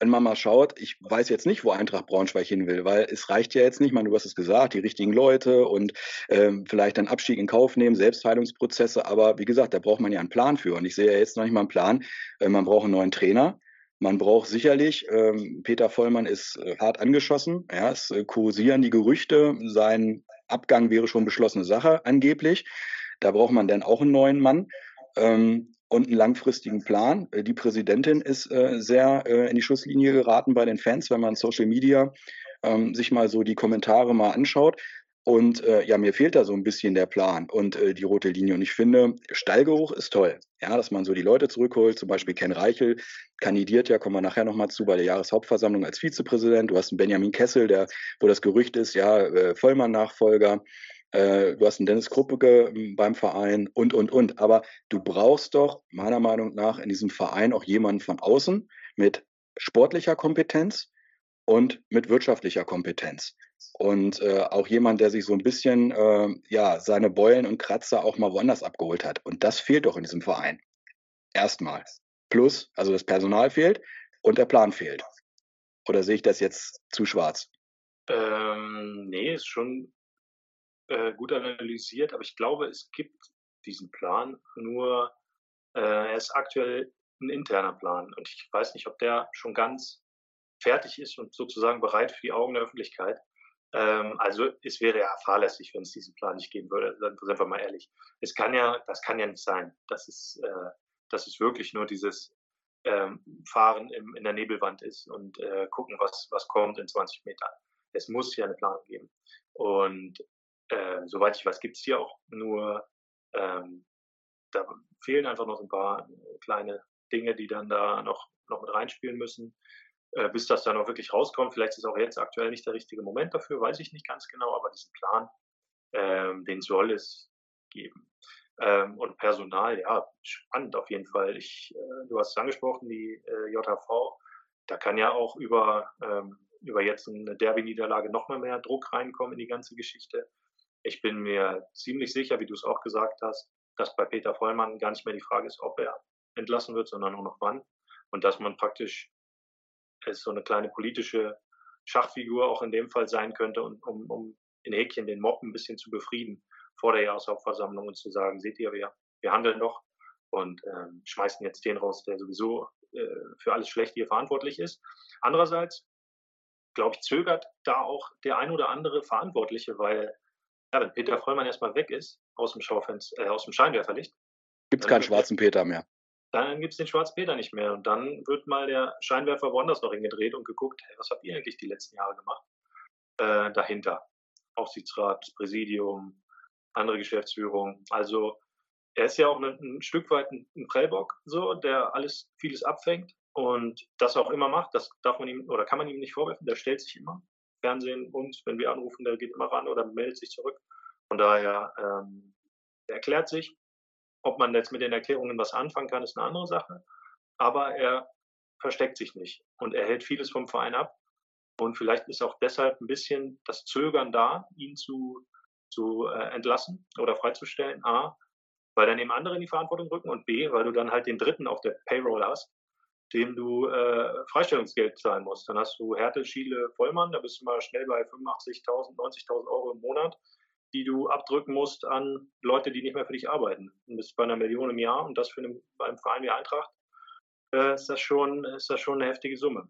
wenn man mal schaut, ich weiß jetzt nicht, wo Eintracht Braunschweig hin will, weil es reicht ja jetzt nicht, man, du hast es gesagt, die richtigen Leute und ähm, vielleicht einen Abstieg in Kauf nehmen, Selbstheilungsprozesse, aber wie gesagt, da braucht man ja einen Plan für. Und ich sehe ja jetzt noch nicht mal einen Plan. Äh, man braucht einen neuen Trainer. Man braucht sicherlich, ähm, Peter Vollmann ist äh, hart angeschossen, ja, es äh, kursieren die Gerüchte, sein Abgang wäre schon beschlossene Sache angeblich. Da braucht man dann auch einen neuen Mann. Ähm, und einen langfristigen Plan. Äh, die Präsidentin ist äh, sehr äh, in die Schusslinie geraten bei den Fans, wenn man Social Media ähm, sich mal so die Kommentare mal anschaut. Und äh, ja, mir fehlt da so ein bisschen der Plan und äh, die rote Linie. Und ich finde, Stallgeruch ist toll. Ja, dass man so die Leute zurückholt. Zum Beispiel Ken Reichel kandidiert ja, kommen wir nachher nochmal zu, bei der Jahreshauptversammlung als Vizepräsident. Du hast einen Benjamin Kessel, der, wo das Gerücht ist, ja, äh, Vollmann-Nachfolger. Äh, du hast einen Dennis Kruppeke ähm, beim Verein und, und, und. Aber du brauchst doch meiner Meinung nach in diesem Verein auch jemanden von außen mit sportlicher Kompetenz und mit wirtschaftlicher Kompetenz. Und äh, auch jemand, der sich so ein bisschen äh, ja, seine Beulen und Kratzer auch mal woanders abgeholt hat. Und das fehlt doch in diesem Verein. Erstmal. Plus, also das Personal fehlt und der Plan fehlt. Oder sehe ich das jetzt zu schwarz? Ähm, nee, ist schon äh, gut analysiert, aber ich glaube, es gibt diesen Plan, nur äh, er ist aktuell ein interner Plan und ich weiß nicht, ob der schon ganz fertig ist und sozusagen bereit für die Augen der Öffentlichkeit. Ähm, also es wäre ja fahrlässig, wenn es diesen Plan nicht geben würde. Sind wir mal ehrlich. Es kann ja, das kann ja nicht sein. Das ist, äh, das ist wirklich nur dieses ähm, Fahren im, in der Nebelwand ist und äh, gucken, was, was kommt in 20 Metern. Es muss ja eine Planung geben. Und äh, soweit ich weiß, gibt es hier auch nur, ähm, da fehlen einfach noch ein paar kleine Dinge, die dann da noch, noch mit reinspielen müssen, äh, bis das dann auch wirklich rauskommt. Vielleicht ist auch jetzt aktuell nicht der richtige Moment dafür, weiß ich nicht ganz genau, aber diesen Plan, ähm, den soll es geben. Ähm, und Personal, ja, spannend auf jeden Fall. Ich, äh, du hast es angesprochen, die äh, JHV, da kann ja auch über, ähm, über jetzt eine Derby-Niederlage nochmal mehr Druck reinkommen in die ganze Geschichte. Ich bin mir ziemlich sicher, wie du es auch gesagt hast, dass bei Peter Vollmann gar nicht mehr die Frage ist, ob er entlassen wird, sondern nur noch wann. Und dass man praktisch es so eine kleine politische Schachfigur auch in dem Fall sein könnte, um, um, in Häkchen den Mob ein bisschen zu befrieden vor der Jahreshauptversammlung und zu sagen, seht ihr, wir, wir handeln doch und ähm, schmeißen jetzt den raus, der sowieso äh, für alles Schlechte hier verantwortlich ist. Andererseits, glaube ich, zögert da auch der ein oder andere Verantwortliche, weil ja, wenn Peter Vollmann erstmal weg ist aus dem Schaufenster, äh, aus dem Scheinwerferlicht. Gibt es keinen schwarzen Peter mehr. Dann gibt es den schwarzen Peter nicht mehr. Und dann wird mal der Scheinwerfer woanders noch hingedreht und geguckt, hey, was habt ihr eigentlich die letzten Jahre gemacht? Äh, dahinter. Aufsichtsrat, Präsidium, andere Geschäftsführung. Also er ist ja auch ein, ein Stück weit ein, ein Prellbock, so, der alles, vieles abfängt und das auch immer macht. Das darf man ihm oder kann man ihm nicht vorwerfen. Der stellt sich immer. Fernsehen uns, wenn wir anrufen, der geht immer ran oder meldet sich zurück. Von daher ähm, erklärt sich. Ob man jetzt mit den Erklärungen was anfangen kann, ist eine andere Sache. Aber er versteckt sich nicht und er hält vieles vom Verein ab. Und vielleicht ist auch deshalb ein bisschen das Zögern da, ihn zu, zu äh, entlassen oder freizustellen. A, weil dann eben andere in die Verantwortung rücken und B, weil du dann halt den Dritten auf der Payroll hast, dem du äh, Freistellungsgeld zahlen musst. Dann hast du Härte, Schiele, Vollmann, da bist du mal schnell bei 85.000, 90.000 Euro im Monat, die du abdrücken musst an Leute, die nicht mehr für dich arbeiten. Du bist bei einer Million im Jahr und das für einen, bei einem Verein wie Eintracht äh, ist, das schon, ist das schon eine heftige Summe.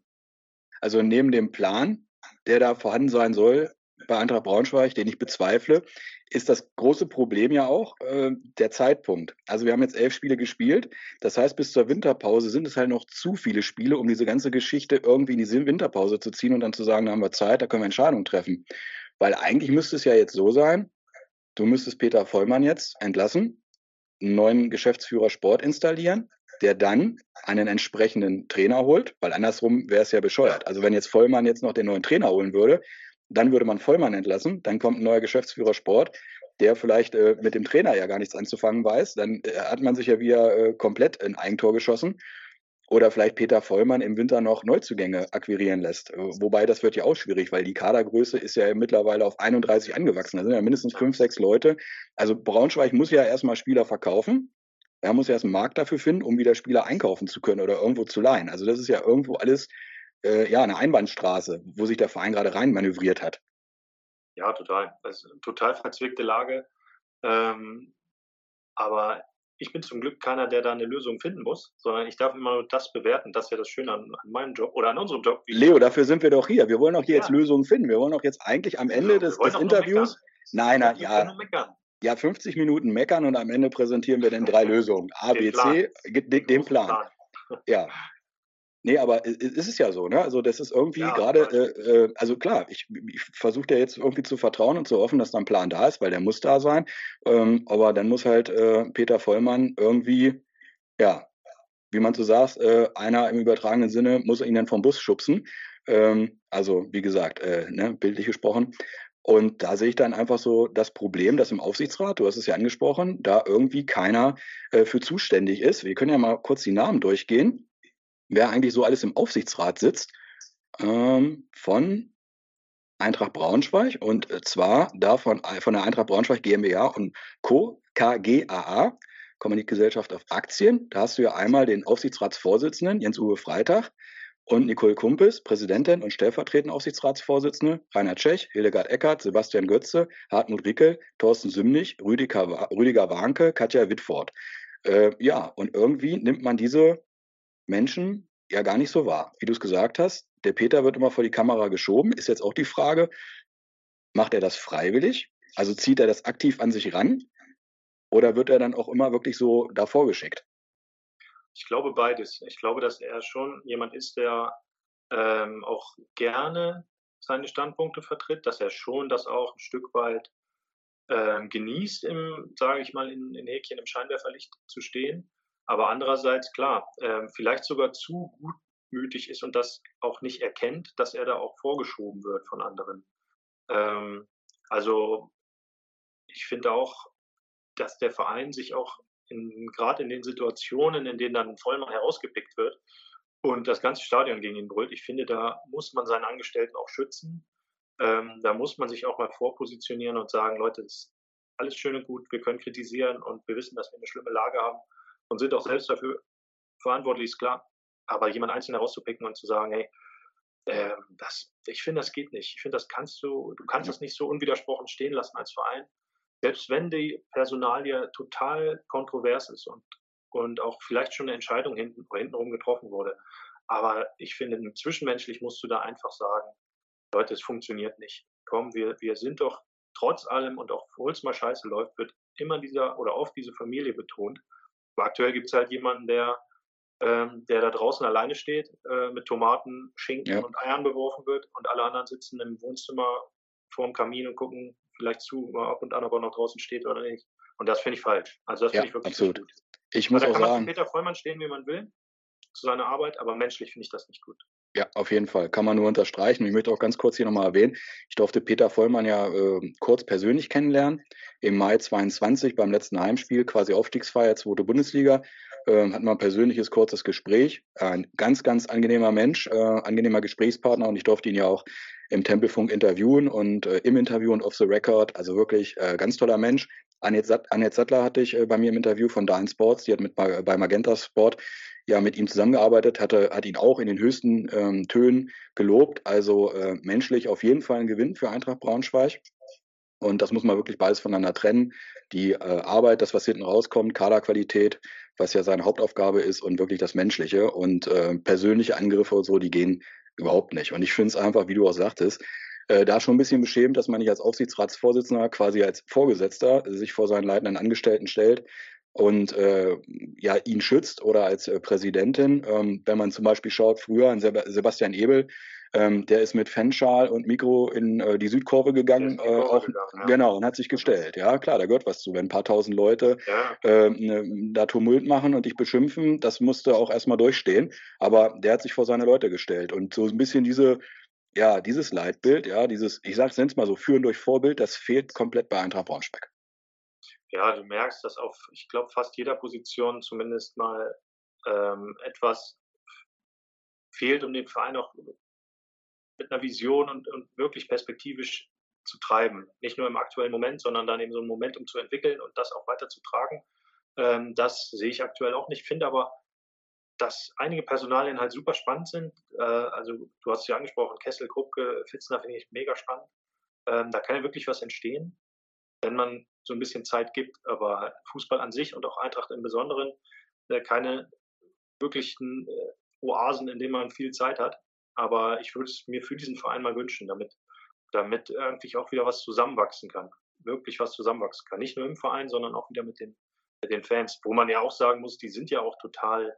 Also neben dem Plan, der da vorhanden sein soll, bei Eintracht Braunschweig, den ich bezweifle, ist das große Problem ja auch äh, der Zeitpunkt. Also wir haben jetzt elf Spiele gespielt. Das heißt, bis zur Winterpause sind es halt noch zu viele Spiele, um diese ganze Geschichte irgendwie in die Winterpause zu ziehen und dann zu sagen, da haben wir Zeit, da können wir Entscheidungen treffen. Weil eigentlich müsste es ja jetzt so sein, du müsstest Peter Vollmann jetzt entlassen, einen neuen Geschäftsführer Sport installieren, der dann einen entsprechenden Trainer holt, weil andersrum wäre es ja bescheuert. Also wenn jetzt Vollmann jetzt noch den neuen Trainer holen würde, dann würde man Vollmann entlassen, dann kommt ein neuer Geschäftsführer Sport, der vielleicht äh, mit dem Trainer ja gar nichts anzufangen weiß, dann äh, hat man sich ja wieder äh, komplett ein Eigentor geschossen. Oder vielleicht Peter Vollmann im Winter noch Neuzugänge akquirieren lässt. Äh, wobei das wird ja auch schwierig, weil die Kadergröße ist ja mittlerweile auf 31 angewachsen. Da sind ja mindestens fünf, sechs Leute. Also Braunschweig muss ja erstmal Spieler verkaufen. Er muss ja erst einen Markt dafür finden, um wieder Spieler einkaufen zu können oder irgendwo zu leihen. Also das ist ja irgendwo alles äh, ja eine Einbahnstraße, wo sich der Verein gerade rein manövriert hat. Ja, total. Eine total verzwickte Lage. Ähm, aber ich bin zum Glück keiner, der da eine Lösung finden muss, sondern ich darf immer nur das bewerten. Das ist ja das Schöne an, an meinem Job oder an unserem Job. Leo, dafür sind wir doch hier. Wir wollen auch hier ja. jetzt Lösungen finden. Wir wollen doch jetzt eigentlich am Ende genau, des, des Interviews. Nein, nein, ja. Ja, 50 Minuten meckern und am Ende präsentieren wir dann drei Lösungen. A, B, C, den, den Plan. Plan. Ja, Nee, aber es ist ja so, ne? Also das ist irgendwie ja, gerade, äh, äh, also klar, ich, ich versuche dir jetzt irgendwie zu vertrauen und zu hoffen, dass da ein Plan da ist, weil der muss da sein. Ähm, aber dann muss halt äh, Peter Vollmann irgendwie, ja, wie man so sagt, äh, einer im übertragenen Sinne muss ihn dann vom Bus schubsen. Ähm, also wie gesagt, äh, ne, bildlich gesprochen. Und da sehe ich dann einfach so das Problem, dass im Aufsichtsrat, du hast es ja angesprochen, da irgendwie keiner äh, für zuständig ist. Wir können ja mal kurz die Namen durchgehen wer eigentlich so alles im Aufsichtsrat sitzt ähm, von Eintracht Braunschweig und äh, zwar davon von der Eintracht Braunschweig GmbH und Co. KGAA, Kommunikgesellschaft auf Aktien. Da hast du ja einmal den Aufsichtsratsvorsitzenden Jens-Uwe Freitag und Nicole Kumpis, Präsidentin und stellvertretende Aufsichtsratsvorsitzende, Rainer Tschech, Hildegard Eckert, Sebastian Götze, Hartmut Rickel, Thorsten Sümnig, Rüdiger, Rüdiger Warnke, Katja Wittfort. Äh, ja, und irgendwie nimmt man diese Menschen ja gar nicht so wahr. Wie du es gesagt hast, der Peter wird immer vor die Kamera geschoben. Ist jetzt auch die Frage, macht er das freiwillig? Also zieht er das aktiv an sich ran? Oder wird er dann auch immer wirklich so davor geschickt? Ich glaube beides. Ich glaube, dass er schon jemand ist, der ähm, auch gerne seine Standpunkte vertritt, dass er schon das auch ein Stück weit ähm, genießt, im, sage ich mal, in, in Häkchen im Scheinwerferlicht zu stehen aber andererseits, klar, äh, vielleicht sogar zu gutmütig ist und das auch nicht erkennt, dass er da auch vorgeschoben wird von anderen. Ähm, also ich finde auch, dass der Verein sich auch gerade in den Situationen, in denen dann Vollmann herausgepickt wird und das ganze Stadion gegen ihn brüllt, ich finde, da muss man seine Angestellten auch schützen. Ähm, da muss man sich auch mal vorpositionieren und sagen, Leute, das ist alles schön und gut, wir können kritisieren und wir wissen, dass wir eine schlimme Lage haben und sind auch selbst dafür verantwortlich, ist klar. Aber jemand einzeln herauszupicken und zu sagen, hey, äh, das, ich finde, das geht nicht. Ich finde, das kannst du, du kannst das nicht so unwidersprochen stehen lassen als Verein. Selbst wenn die Personalie total kontrovers ist und, und auch vielleicht schon eine Entscheidung hinten, hintenrum getroffen wurde. Aber ich finde, zwischenmenschlich musst du da einfach sagen, Leute, es funktioniert nicht. Komm, wir, wir sind doch trotz allem und auch obwohl es mal scheiße läuft, wird immer dieser oder oft diese Familie betont. Aktuell gibt es halt jemanden, der, ähm, der da draußen alleine steht, äh, mit Tomaten, Schinken ja. und Eiern beworfen wird und alle anderen sitzen im Wohnzimmer vorm Kamin und gucken vielleicht zu, ab und an, ob er noch draußen steht oder nicht. Und das finde ich falsch. Also das finde ich wirklich absolut. gut. Ich muss da auch kann sagen, man Peter Vollmann stehen, wie man will, zu seiner Arbeit, aber menschlich finde ich das nicht gut. Ja, auf jeden Fall. Kann man nur unterstreichen. Ich möchte auch ganz kurz hier nochmal erwähnen, ich durfte Peter Vollmann ja äh, kurz persönlich kennenlernen. Im Mai 22 beim letzten Heimspiel, quasi Aufstiegsfeier, zweite Bundesliga, äh, hatten wir ein persönliches, kurzes Gespräch. Ein ganz, ganz angenehmer Mensch, äh, angenehmer Gesprächspartner und ich durfte ihn ja auch im Tempelfunk interviewen und äh, im Interview und off the record. Also wirklich äh, ganz toller Mensch. Annette, Sattler hatte ich äh, bei mir im Interview von Dine Sports, die hat mit bei Magenta Sport ja mit ihm zusammengearbeitet, hatte, hat ihn auch in den höchsten ähm, Tönen gelobt. Also äh, menschlich auf jeden Fall ein Gewinn für Eintracht Braunschweig. Und das muss man wirklich beides voneinander trennen. Die äh, Arbeit, das, was hinten rauskommt, Kaderqualität, was ja seine Hauptaufgabe ist, und wirklich das Menschliche. Und äh, persönliche Angriffe und so, die gehen überhaupt nicht. Und ich finde es einfach, wie du auch sagtest, äh, da schon ein bisschen beschämt, dass man nicht als Aufsichtsratsvorsitzender, quasi als Vorgesetzter, sich vor seinen leitenden Angestellten stellt und äh, ja ihn schützt oder als äh, Präsidentin. Ähm, wenn man zum Beispiel schaut, früher an Seb Sebastian Ebel, Ähm, der ist mit Fanschal und Mikro in äh, die Südkurve gegangen, äh, auch, gegangen, ja. genau, und hat sich gestellt. Ja, klar, da gehört was zu. Wenn ein paar tausend Leute ja. äh, ne, da Tumult machen und dich beschimpfen, das musste auch erstmal durchstehen. Aber der hat sich vor seine Leute gestellt. Und so ein bisschen diese, ja, dieses Leitbild, ja, dieses, ich sag's nenn's mal so, führen durch Vorbild, das fehlt komplett bei Eintracht Braunschweig. Ja, du merkst, dass auf, ich glaube, fast jeder Position zumindest mal ähm, etwas fehlt, um den Verein auch mit einer Vision und, und wirklich perspektivisch zu treiben. Nicht nur im aktuellen Moment, sondern dann eben so ein Momentum zu entwickeln und das auch weiterzutragen. Ähm, das sehe ich aktuell auch nicht. Finde aber, dass einige Personalien halt super spannend sind. Äh, also du hast es ja angesprochen, Kessel, Krupke, Fitzner finde ich mega spannend. Ähm, da kann ja wirklich was entstehen, wenn man so ein bisschen Zeit gibt. Aber Fußball an sich und auch Eintracht im Besonderen äh, keine wirklichen äh, Oasen, in denen man viel Zeit hat. Aber ich würde es mir für diesen Verein mal wünschen, damit, damit irgendwie auch wieder was zusammenwachsen kann. Wirklich was zusammenwachsen kann. Nicht nur im Verein, sondern auch wieder mit den, mit den Fans. Wo man ja auch sagen muss, die sind ja auch total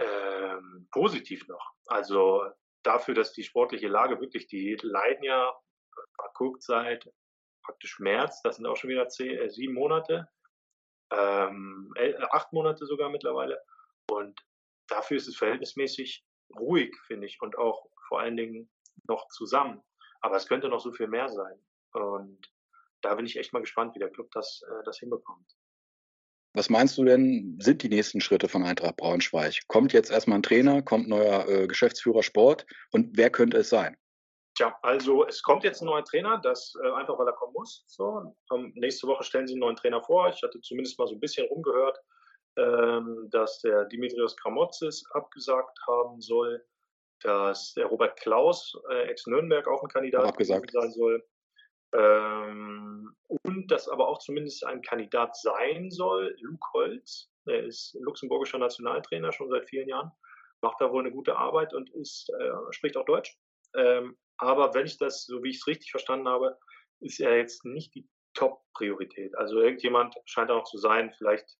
ähm, positiv noch. Also dafür, dass die sportliche Lage wirklich, die leiden ja, guckt seit praktisch März, das sind auch schon wieder zehn, äh, sieben Monate, ähm, acht Monate sogar mittlerweile. Und dafür ist es verhältnismäßig ruhig, finde ich, und auch vor allen Dingen noch zusammen. Aber es könnte noch so viel mehr sein. Und da bin ich echt mal gespannt, wie der Club das, äh, das hinbekommt. Was meinst du denn, sind die nächsten Schritte von Eintracht Braunschweig? Kommt jetzt erstmal ein Trainer, kommt neuer äh, Geschäftsführer Sport und wer könnte es sein? Tja, also es kommt jetzt ein neuer Trainer, das äh, einfach weil er kommen muss. So, ähm, nächste Woche stellen sie einen neuen Trainer vor. Ich hatte zumindest mal so ein bisschen rumgehört, ähm, dass der Dimitrios Kramotzis abgesagt haben soll, dass der Robert Klaus, äh, ex-Nürnberg, auch ein Kandidat abgesagt. sein soll. Ähm, und dass aber auch zumindest ein Kandidat sein soll, Luke Holz. Er ist luxemburgischer Nationaltrainer schon seit vielen Jahren, macht da wohl eine gute Arbeit und ist, äh, spricht auch Deutsch. Ähm, aber wenn ich das, so wie ich es richtig verstanden habe, ist er jetzt nicht die Top-Priorität. Also irgendjemand scheint da noch zu sein, vielleicht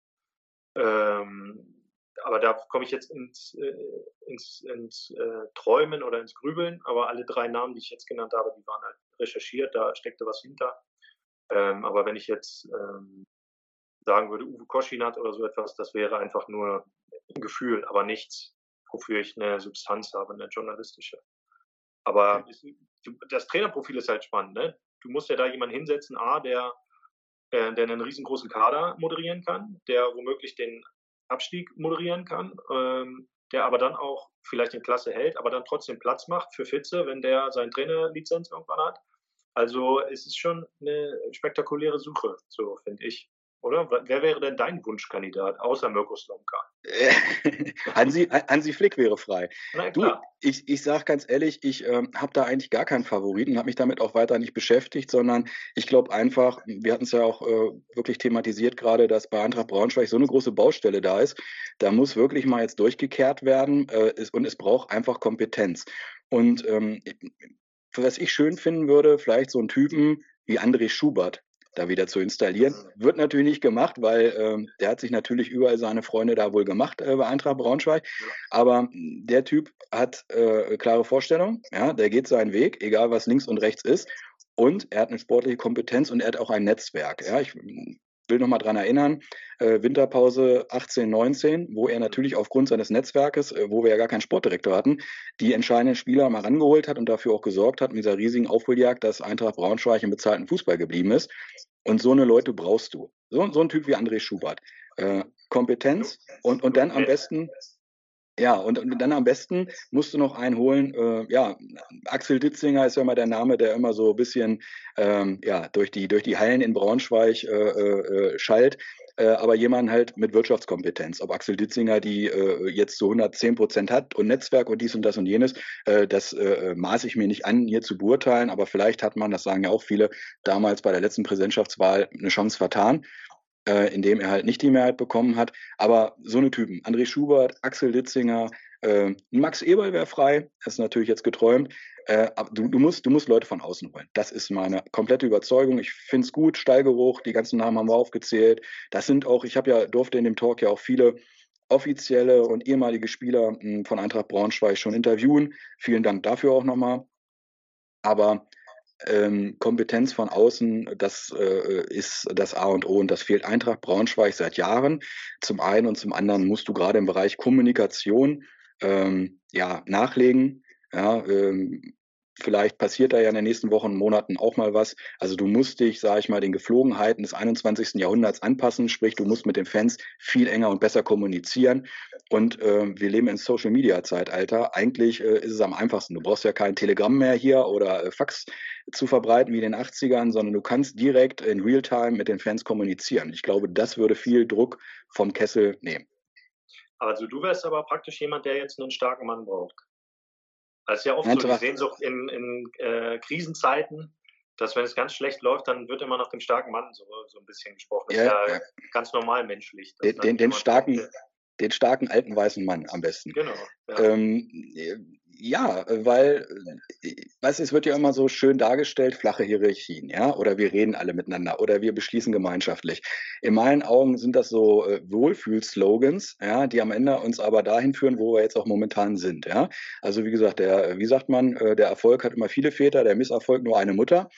ähm, aber da komme ich jetzt ins, äh, ins, ins äh, Träumen oder ins Grübeln. Aber alle drei Namen, die ich jetzt genannt habe, die waren halt recherchiert, da steckte was hinter. Ähm, aber wenn ich jetzt ähm, sagen würde, Uwe Koschinat oder so etwas, das wäre einfach nur ein Gefühl, aber nichts, wofür ich eine Substanz habe, eine journalistische. Aber okay. das Trainerprofil ist halt spannend. Ne? Du musst ja da jemanden hinsetzen, A, der äh, der einen riesengroßen Kader moderieren kann, der womöglich den Abstieg moderieren kann, ähm, der aber dann auch vielleicht in Klasse hält, aber dann trotzdem Platz macht für Fitze, wenn der seine Trainerlizenz irgendwann hat. Also es ist schon eine spektakuläre Suche, so finde ich. Oder? Wer wäre denn dein Wunschkandidat, außer Mirko Slomka? Hansi, Hansi Flick wäre frei. Du, ich, ich sage ganz ehrlich, ich ähm, habe da eigentlich gar keinen Favoriten, habe mich damit auch weiter nicht beschäftigt, sondern ich glaube einfach, wir hatten es ja auch äh, wirklich thematisiert gerade, dass bei Eintracht Braunschweig so eine große Baustelle da ist. Da muss wirklich mal jetzt durchgekehrt werden äh, ist, und es braucht einfach Kompetenz. Und ähm, was ich schön finden würde, vielleicht so einen Typen wie André Schubert, da wieder zu installieren. Wird natürlich nicht gemacht, weil ähm, der hat sich natürlich überall seine Freunde da wohl gemacht äh, bei Eintracht Braunschweig. Aber der Typ hat äh, klare Vorstellungen, ja, der geht seinen Weg, egal was links und rechts ist. Und er hat eine sportliche Kompetenz und er hat auch ein Netzwerk. Ja, ich will noch mal dran erinnern, äh, Winterpause 18, 19, wo er natürlich aufgrund seines Netzwerkes, äh, wo wir ja gar keinen Sportdirektor hatten, die entscheidenden Spieler mal rangeholt hat und dafür auch gesorgt hat mit dieser riesigen Aufholjagd, dass Eintracht Braunschweig im bezahlten Fußball geblieben ist. Und so eine Leute brauchst du. So, so ein Typ wie André Schubert. Äh, Kompetenz und, und dann am besten ja, und, und, dann am besten musst du noch einholen. Äh, ja, Axel Ditzinger ist ja immer der Name, der immer so ein bisschen ähm, ja, durch, die, durch die Hallen in Braunschweig äh, äh, schallt. Äh, aber jemand halt mit Wirtschaftskompetenz. Ob Axel Ditzinger die äh, jetzt zu 110 Prozent hat und Netzwerk und dies und das und jenes, äh, das äh, maße ich mir nicht an, hier zu beurteilen. Aber vielleicht hat man, das sagen ja auch viele, damals bei der letzten Präsidentschaftswahl eine Chance vertan äh, in dem er halt nicht die Mehrheit bekommen hat. Aber so eine Typen, André Schubert, Axel Litzinger, äh, Max Eberl wäre frei, das ist natürlich jetzt geträumt. Äh, du, du, musst, du musst Leute von außen holen. Das ist meine komplette Überzeugung. Ich finde es gut, Stallgeruch, die ganzen Namen haben wir aufgezählt. Das sind auch, ich habe ja, durfte in dem Talk ja auch viele offizielle und ehemalige Spieler hm, von Eintracht Braunschweig schon interviewen. Vielen Dank dafür auch nochmal. Aber ähm, Kompetenz von außen, das äh, ist das A und O und das fehlt Eintracht Braunschweig seit Jahren. Zum einen und zum anderen musst du gerade im Bereich Kommunikation ähm, ja, nachlegen. Ja, ähm, Vielleicht passiert da ja in den nächsten Wochen, Monaten auch mal was. Also du musst dich, sage ich mal, den Geflogenheiten des 21. Jahrhunderts anpassen. Sprich, du musst mit den Fans viel enger und besser kommunizieren. Und äh, wir leben in Social-Media-Zeitalter. Eigentlich äh, ist es am einfachsten. Du brauchst ja kein Telegramm mehr hier oder äh, Fax zu verbreiten wie in den 80ern, sondern du kannst direkt in Realtime mit den Fans kommunizieren. Ich glaube, das würde viel Druck vom Kessel nehmen. Also du wärst aber praktisch jemand, der jetzt einen starken Mann braucht. Das ist ja oft so die Sehnsucht in, in äh, Krisenzeiten, dass wenn es ganz schlecht läuft, dann wird immer nach dem starken Mann so, so ein bisschen gesprochen. Das ja, ist ja, ja, ganz normal menschlich. Den, den, den starken, den starken alten weißen Mann am besten. Genau. Ja. Ähm, ja, weil, äh, weißt du, es wird ja immer so schön dargestellt, flache Hierarchien, ja, oder wir reden alle miteinander oder wir beschließen gemeinschaftlich. In meinen Augen sind das so äh, Wohlfühl-Slogans, ja, die am Ende uns aber dahin führen, wo wir jetzt auch momentan sind, ja. Also wie gesagt, der, wie sagt man, äh, der Erfolg hat immer viele Väter, der Misserfolg nur eine Mutter.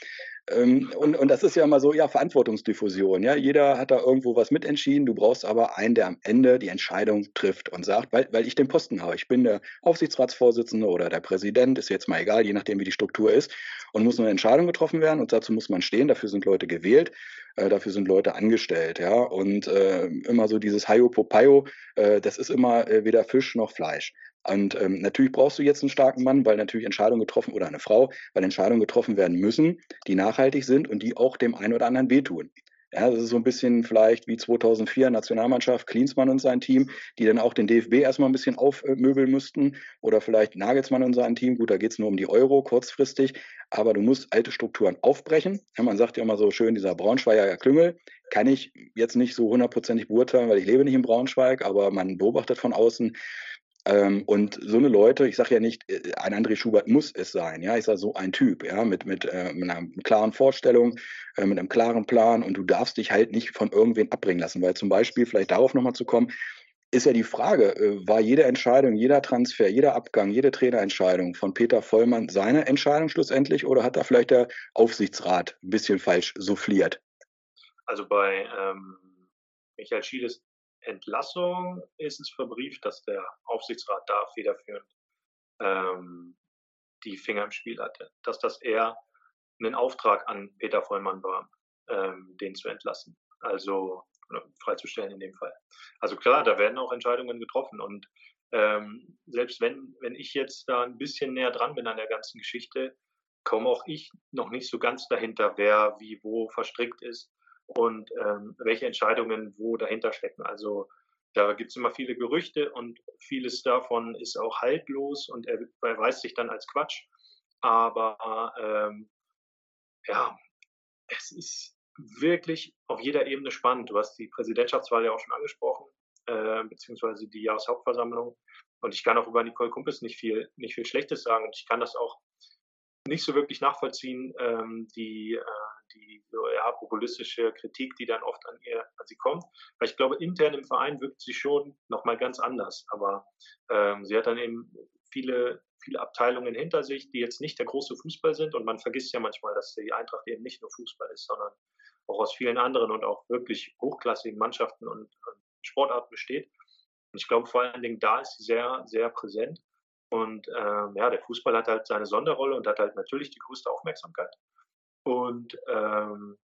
Ähm, und, und das ist ja immer so, ja, Verantwortungsdiffusion. Ja, jeder hat da irgendwo was mitentschieden. Du brauchst aber einen, der am Ende die Entscheidung trifft und sagt, weil, weil ich den Posten habe. Ich bin der Aufsichtsratsvorsitzende oder der Präsident, ist jetzt mal egal, je nachdem, wie die Struktur ist. Und muss eine Entscheidung getroffen werden und dazu muss man stehen. Dafür sind Leute gewählt. Äh, dafür sind Leute angestellt, ja. Und äh, immer so dieses Hayo Popayo, äh, das ist immer äh, weder Fisch noch Fleisch. Und ähm, natürlich brauchst du jetzt einen starken Mann, weil natürlich Entscheidungen getroffen oder eine Frau, weil Entscheidungen getroffen werden müssen, die nachhaltig sind und die auch dem einen oder anderen wehtun. Ja, das ist so ein bisschen vielleicht wie 2004 Nationalmannschaft, Klinsmann und sein Team, die dann auch den DFB erstmal ein bisschen aufmöbeln müssten. Oder vielleicht Nagelsmann und sein Team. Gut, da geht es nur um die Euro kurzfristig. Aber du musst alte Strukturen aufbrechen. Ja, man sagt ja immer so schön, dieser Braunschweiger Klüngel kann ich jetzt nicht so hundertprozentig beurteilen, weil ich lebe nicht in Braunschweig, aber man beobachtet von außen, ähm, und so eine Leute, ich sage ja nicht, äh, ein André Schubert muss es sein, ja, ich sage so ein Typ, ja, mit, mit, äh, mit einer klaren Vorstellung, äh, mit einem klaren Plan und du darfst dich halt nicht von irgendwen abbringen lassen, weil zum Beispiel, vielleicht darauf nochmal zu kommen, ist ja die Frage, äh, war jede Entscheidung, jeder Transfer, jeder Abgang, jede Trainerentscheidung von Peter Vollmann seine Entscheidung schlussendlich oder hat da vielleicht der Aufsichtsrat ein bisschen falsch souffliert? Also bei ähm, Michael Schiedes Entlassung ist es verbrieft, dass der Aufsichtsrat da federführend ähm, die Finger im Spiel hatte. Dass das eher ein Auftrag an Peter Vollmann war, ähm, den zu entlassen. Also freizustellen in dem Fall. Also klar, da werden auch Entscheidungen getroffen und ähm, selbst wenn, wenn ich jetzt da ein bisschen näher dran bin an der ganzen Geschichte, komme auch ich noch nicht so ganz dahinter, wer wie wo verstrickt ist und ähm, welche Entscheidungen wo dahinter stecken. Also da gibt es immer viele Gerüchte und vieles davon ist auch haltlos und er erweist sich dann als Quatsch. Aber ähm, ja, es ist wirklich auf jeder Ebene spannend. Du hast die Präsidentschaftswahl ja auch schon angesprochen, äh, beziehungsweise die Jahreshauptversammlung. Und ich kann auch über Nicole Kumpels nicht viel, nicht viel Schlechtes sagen. Und ich kann das auch nicht so wirklich nachvollziehen, ähm, die, äh, die ja, populistische Kritik, die dann oft an ihr, an sie kommt. Weil ich glaube, intern im Verein wirkt sie schon nochmal ganz anders. Aber ähm, sie hat dann eben viele, viele Abteilungen hinter sich, die jetzt nicht der große Fußball sind. Und man vergisst ja manchmal, dass die Eintracht eben nicht nur Fußball ist, sondern auch aus vielen anderen und auch wirklich hochklassigen Mannschaften und, und Sportarten besteht. Und ich glaube, vor allen Dingen da ist sie sehr, sehr präsent. Und ähm, ja, der Fußball hat halt seine Sonderrolle und hat halt natürlich die größte Aufmerksamkeit. Und ähm,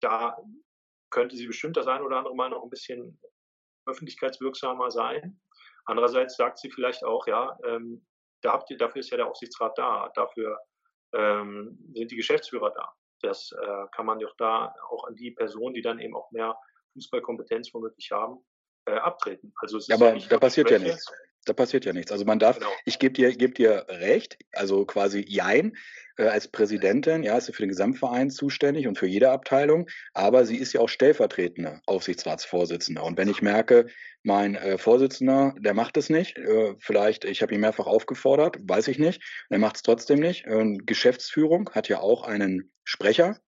da könnte sie bestimmt das ein oder andere Mal noch ein bisschen öffentlichkeitswirksamer sein. Andererseits sagt sie vielleicht auch, ja, ähm, da habt ihr, dafür ist ja der Aufsichtsrat da, dafür ähm, sind die Geschäftsführer da. Das äh, kann man doch da auch an die Personen, die dann eben auch mehr Fußballkompetenz womöglich haben, äh, abtreten. Also ja, aber ja da passiert ja nichts. Da passiert ja nichts. Also man darf, genau. ich gebe dir, geb dir recht, also quasi Jein äh, als Präsidentin, ja, ist sie für den Gesamtverein zuständig und für jede Abteilung, aber sie ist ja auch stellvertretende Aufsichtsratsvorsitzende. Und wenn ich merke, mein äh, Vorsitzender, der macht es nicht, äh, vielleicht, ich habe ihn mehrfach aufgefordert, weiß ich nicht, er macht es trotzdem nicht. Geschäftsführung hat ja auch einen Sprecher,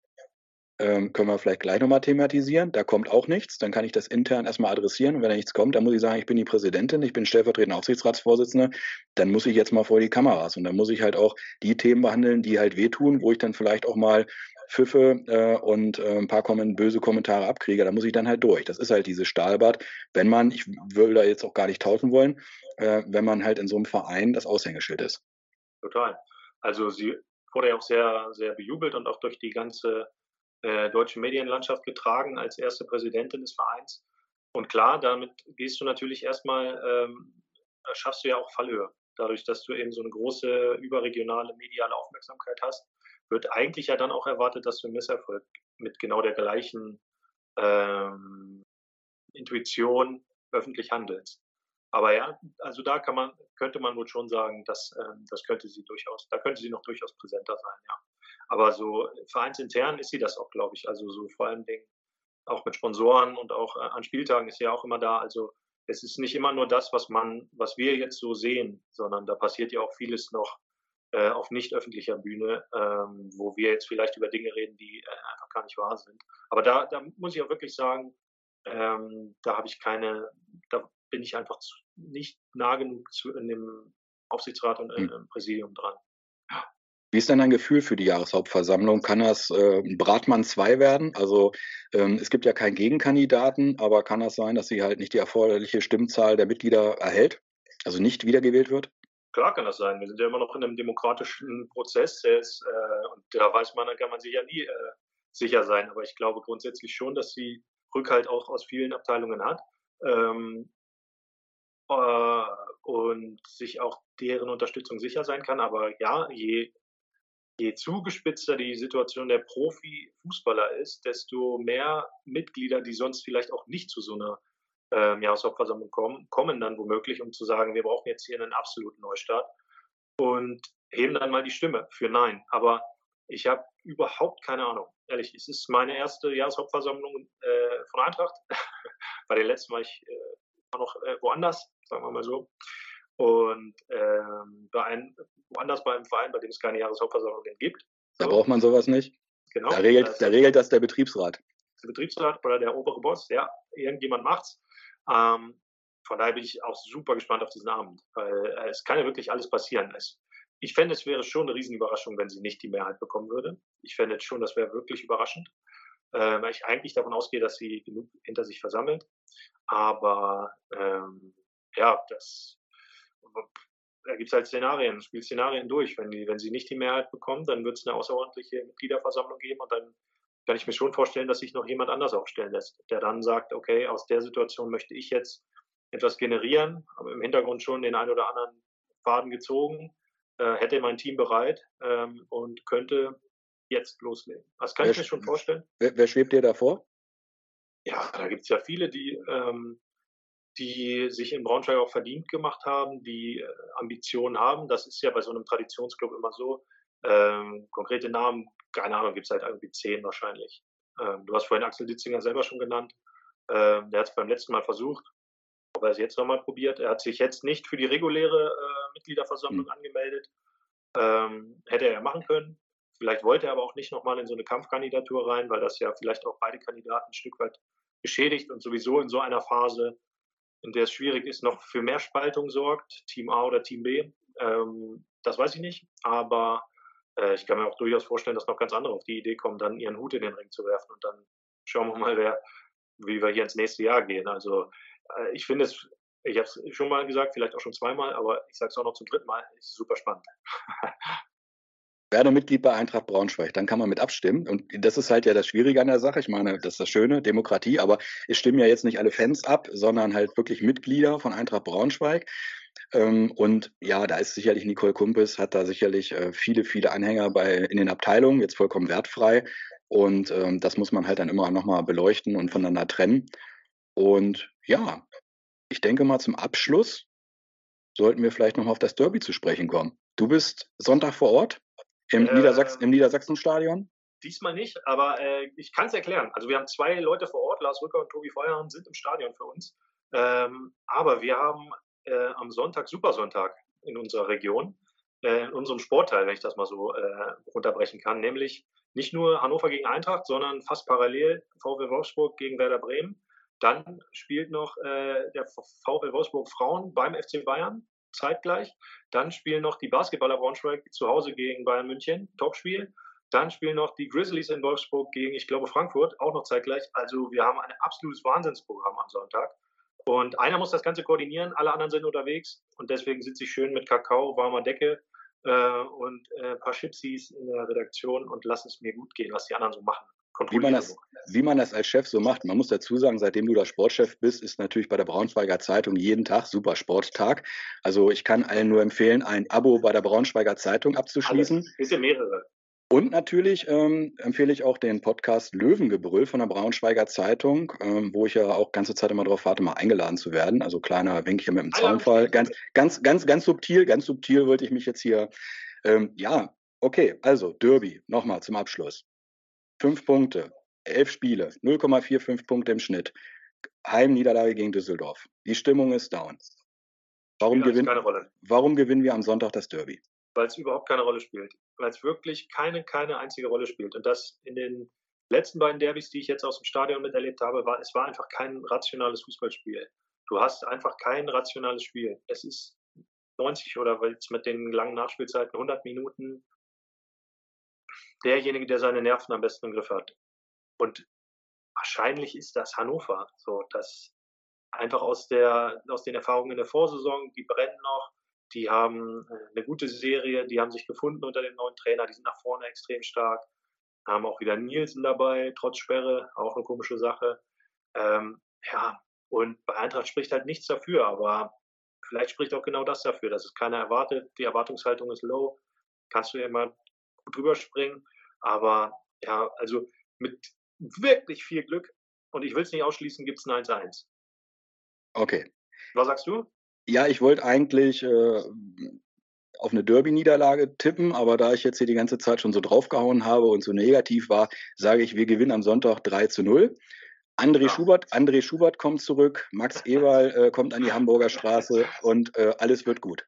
ähm, können wir vielleicht gleich nochmal thematisieren. Da kommt auch nichts. Dann kann ich das intern erstmal adressieren. Und wenn da nichts kommt, dann muss ich sagen, ich bin die Präsidentin, ich bin stellvertretende Aufsichtsratsvorsitzende. Dann muss ich jetzt mal vor die Kameras. Und dann muss ich halt auch die Themen behandeln, die halt wehtun, wo ich dann vielleicht auch mal Pfiffe äh, und äh, ein paar kommen, böse Kommentare abkriege, da muss ich dann halt durch. Das ist halt dieses Stahlbad, wenn man, ich würde da jetzt auch gar nicht tauschen wollen, äh, wenn man halt in so einem Verein das Aushängeschild ist. Total. Also sie wurde ja auch sehr, sehr bejubelt und auch durch die ganze äh, deutsche Medienlandschaft getragen als erste Präsidentin des Vereins. Und klar, damit gehst du natürlich erstmal, ähm, schaffst du ja auch Fallhöhe. Dadurch, dass du eben so eine große überregionale mediale Aufmerksamkeit hast, wird eigentlich ja dann auch erwartet, dass du im Misserfolg mit genau der gleichen ähm, Intuition öffentlich handelst. Aber ja, also da kann man, könnte man wohl schon sagen, dass ähm, das könnte sie durchaus, da könnte sie noch durchaus präsenter sein, ja. Aber so vereinsintern ist sie das auch, glaube ich. Also so vor allen Dingen auch mit Sponsoren und auch äh, an Spieltagen ist sie ja auch immer da. Also es ist nicht immer nur das, was man, was wir jetzt so sehen, sondern da passiert ja auch vieles noch äh, auf nicht öffentlicher Bühne, ähm, wo wir jetzt vielleicht über Dinge reden, die äh, einfach gar nicht wahr sind. Aber da, da muss ich auch wirklich sagen, ähm, da habe ich keine, da bin ich einfach nicht nah genug zu, in dem Aufsichtsrat und hm. im Präsidium dran. Wie ist denn dein Gefühl für die Jahreshauptversammlung? Kann das äh, Bratmann 2 werden? Also ähm, es gibt ja keinen Gegenkandidaten, aber kann das sein, dass sie halt nicht die erforderliche Stimmzahl der Mitglieder erhält? Also nicht wiedergewählt wird? Klar kann das sein. Wir sind ja immer noch in einem demokratischen Prozess. Ist, äh, und da weiß man, da kann man sich ja nie äh, sicher sein. Aber ich glaube grundsätzlich schon, dass sie Rückhalt auch aus vielen Abteilungen hat. Ähm, äh, und sich auch deren Unterstützung sicher sein kann. Aber ja, je je zugespitzter die Situation der Profifußballer ist, desto mehr Mitglieder, die sonst vielleicht auch nicht zu so einer ähm, Jahreshauptversammlung kommen, kommen dann womöglich, um zu sagen, wir brauchen jetzt hier einen absoluten Neustart und heben dann mal die Stimme für Nein. Aber ich habe überhaupt keine Ahnung. Ehrlich, es ist meine erste Jahreshauptversammlung äh, von Eintracht. Bei den letzten war ich äh, noch äh, woanders, sagen wir mal so. Und ähm, bei einem, woanders bei einem Verein, bei dem es keine Jahreshauptversammlung gibt. So. Da braucht man sowas nicht. Genau. Da regelt, da regelt das der Betriebsrat. Der Betriebsrat oder der obere Boss, ja, irgendjemand macht's. Ähm, von daher bin ich auch super gespannt auf diesen Abend, weil äh, es kann ja wirklich alles passieren. Es, ich fände, es wäre schon eine Riesenüberraschung, wenn sie nicht die Mehrheit bekommen würde. Ich fände schon, das wäre wirklich überraschend, äh, weil ich eigentlich davon ausgehe, dass sie genug hinter sich versammelt. Aber ähm, ja, das da gibt es halt Szenarien, spielt Szenarien durch. Wenn, die, wenn sie nicht die Mehrheit bekommen, dann wird es eine außerordentliche Mitgliederversammlung geben und dann kann ich mir schon vorstellen, dass sich noch jemand anders aufstellen lässt, der dann sagt, okay, aus der Situation möchte ich jetzt etwas generieren, aber im Hintergrund schon den einen oder anderen Faden gezogen, äh, hätte mein Team bereit ähm, und könnte jetzt loslegen. Das kann wer, ich mir schon vorstellen. Wer, wer schwebt dir davor? Ja, da gibt es ja viele, die ähm, die sich in Braunschweig auch verdient gemacht haben, die äh, Ambitionen haben. Das ist ja bei so einem Traditionsclub immer so. Ähm, konkrete Namen, keine Ahnung, gibt es halt irgendwie zehn wahrscheinlich. Ähm, du hast vorhin Axel Ditzinger selber schon genannt. Ähm, der hat es beim letzten Mal versucht, ob er es jetzt nochmal probiert. Er hat sich jetzt nicht für die reguläre äh, Mitgliederversammlung mhm. angemeldet. Ähm, hätte er ja machen können. Vielleicht wollte er aber auch nicht nochmal in so eine Kampfkandidatur rein, weil das ja vielleicht auch beide Kandidaten ein Stück weit beschädigt und sowieso in so einer Phase in der es schwierig ist, noch für mehr Spaltung sorgt, Team A oder Team B. Ähm, das weiß ich nicht, aber äh, ich kann mir auch durchaus vorstellen, dass noch ganz andere auf die Idee kommen, dann ihren Hut in den Ring zu werfen und dann schauen wir mal, wer, wie wir hier ins nächste Jahr gehen. Also äh, ich finde es, ich habe es schon mal gesagt, vielleicht auch schon zweimal, aber ich sage es auch noch zum dritten Mal, ist super spannend. werde Mitglied bei Eintracht Braunschweig, dann kann man mit abstimmen. Und das ist halt ja das Schwierige an der Sache. Ich meine, das ist das Schöne, Demokratie, aber es stimmen ja jetzt nicht alle Fans ab, sondern halt wirklich Mitglieder von Eintracht Braunschweig. Ähm, und ja, da ist sicherlich Nicole Kumpes, hat da sicherlich äh, viele, viele Anhänger bei, in den Abteilungen, jetzt vollkommen wertfrei. Und ähm, das muss man halt dann immer nochmal beleuchten und voneinander trennen. Und ja, ich denke mal zum Abschluss sollten wir vielleicht nochmal auf das Derby zu sprechen kommen. Du bist Sonntag vor Ort? Im, äh, Niedersachs im Niedersachsenstadion? Diesmal nicht, aber äh, ich kann es erklären. Also wir haben zwei Leute vor Ort, Lars Rücker und Tobi Feuerhahn sind im Stadion für uns. Ähm, aber wir haben äh, am Sonntag Supersonntag in unserer Region, äh, in unserem Sportteil, wenn ich das mal so äh, runterbrechen kann. Nämlich nicht nur Hannover gegen Eintracht, sondern fast parallel VW Wolfsburg gegen Werder Bremen. Dann spielt noch äh, der VW Wolfsburg Frauen beim FC Bayern zeitgleich. Dann spielen noch die Basketballer Braunschweig zu Hause gegen Bayern München, Topspiel. Dann spielen noch die Grizzlies in Wolfsburg gegen, ich glaube, Frankfurt, auch noch zeitgleich. Also wir haben ein absolutes Wahnsinnsprogramm am Sonntag. Und einer muss das Ganze koordinieren, alle anderen sind unterwegs. Und deswegen sitze ich schön mit Kakao, warmer Decke äh, und äh, ein paar Chipsies in der Redaktion und lasse es mir gut gehen, was die anderen so machen. Wie man, das, wie man das als Chef so macht. Man muss dazu sagen, seitdem du da Sportchef bist, ist natürlich bei der Braunschweiger Zeitung jeden Tag super Sporttag. Also ich kann allen nur empfehlen, ein Abo bei der Braunschweiger Zeitung abzuschließen. Es sind mehrere. Und natürlich ähm, empfehle ich auch den Podcast Löwengebrüll von der Braunschweiger Zeitung, ähm, wo ich ja auch ganze Zeit immer darauf warte, mal eingeladen zu werden. Also kleiner Wink hier mit dem Zaunfall. Ganz, ganz, ganz, ganz subtil, ganz subtil wollte ich mich jetzt hier. Ähm, ja, okay, also Derby, nochmal zum Abschluss. Fünf Punkte, elf Spiele, 0,45 Punkte im Schnitt. Heimniederlage gegen Düsseldorf. Die Stimmung ist down. Warum, gewinn, warum gewinnen wir am Sonntag das Derby? weil es überhaupt keine Rolle spielt. Weil es wirklich keine, keine einzige Rolle spielt. Und das in den letzten beiden Derbys, die ich jetzt aus dem Stadion miterlebt habe, war, es war einfach kein rationales Fußballspiel. Du hast einfach kein rationales Spiel. Es ist 90 oder jetzt mit den langen Nachspielzeiten 100 Minuten derjenige, der seine Nerven am besten im Griff hat. Und wahrscheinlich ist das Hannover. So, das einfach aus der, aus den Erfahrungen in der Vorsaison, die brennen noch, die haben äh, eine gute Serie, die haben sich gefunden unter dem neuen Trainer, die sind nach vorne extrem stark. Haben auch wieder Nielsen dabei, trotz Sperre, auch eine komische Sache. Ähm, ja, und bei Eintracht spricht halt nichts dafür, aber vielleicht spricht auch genau das dafür, dass es keiner erwartet. Die Erwartungshaltung ist low, kannst du immer gut drüber springen. Aber ja, also mit wirklich viel Glück, und ich will es nicht ausschließen, gibt es ein 1-1. Okay. Was sagst du? Ja, ich wollte eigentlich äh, auf eine Derby-Niederlage tippen, aber da ich jetzt hier die ganze Zeit schon so draufgehauen habe und so negativ war, sage ich, wir gewinnen am Sonntag 3 zu 0. André ja. Schubert, André Schubert kommt zurück, Max Ewald äh, kommt an die Hamburger Straße und äh, alles wird gut.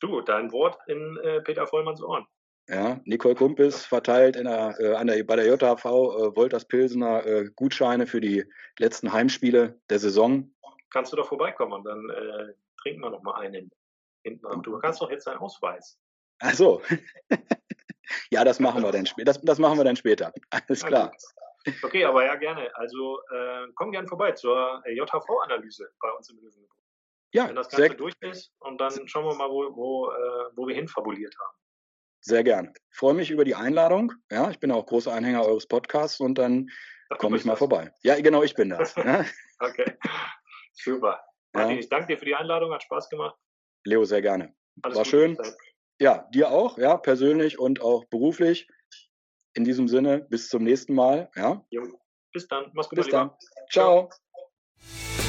Du, dein Wort in äh, Peter Vollmanns Ohren. Ja, Nicole Kumpis verteilt der, äh, an der, bei der JHV äh, Wolters Pilsener äh, Gutscheine für die letzten Heimspiele der Saison kannst du doch vorbeikommen und dann äh, trinken wir noch mal einen hinten an. Du kannst doch jetzt deinen Ausweis. Ach so. ja, das machen wir dann später. Das, das machen wir dann später. Alles klar. Okay, aber ja, gerne. Also äh, komm gerne vorbei zur äh, JHV-Analyse bei uns im Löwengebäude. Ja, Wenn das Ganze durch ist und dann schauen wir mal, wo, wo, äh, wo wir hinfabuliert haben. Sehr gerne. Freue mich über die Einladung. Ja, ich bin auch großer Anhänger eures Podcasts und dann komme ich mal das. vorbei. Ja, genau, ich bin das. Ja. okay. Super. Martin, ja. ich danke dir für die Einladung, hat Spaß gemacht. Leo, sehr gerne. Alles War schön. Ja, dir auch, ja, persönlich und auch beruflich. In diesem Sinne, bis zum nächsten Mal. Ja. Jo. Bis dann. Mach's gut. Bis dann. Ciao. Ciao.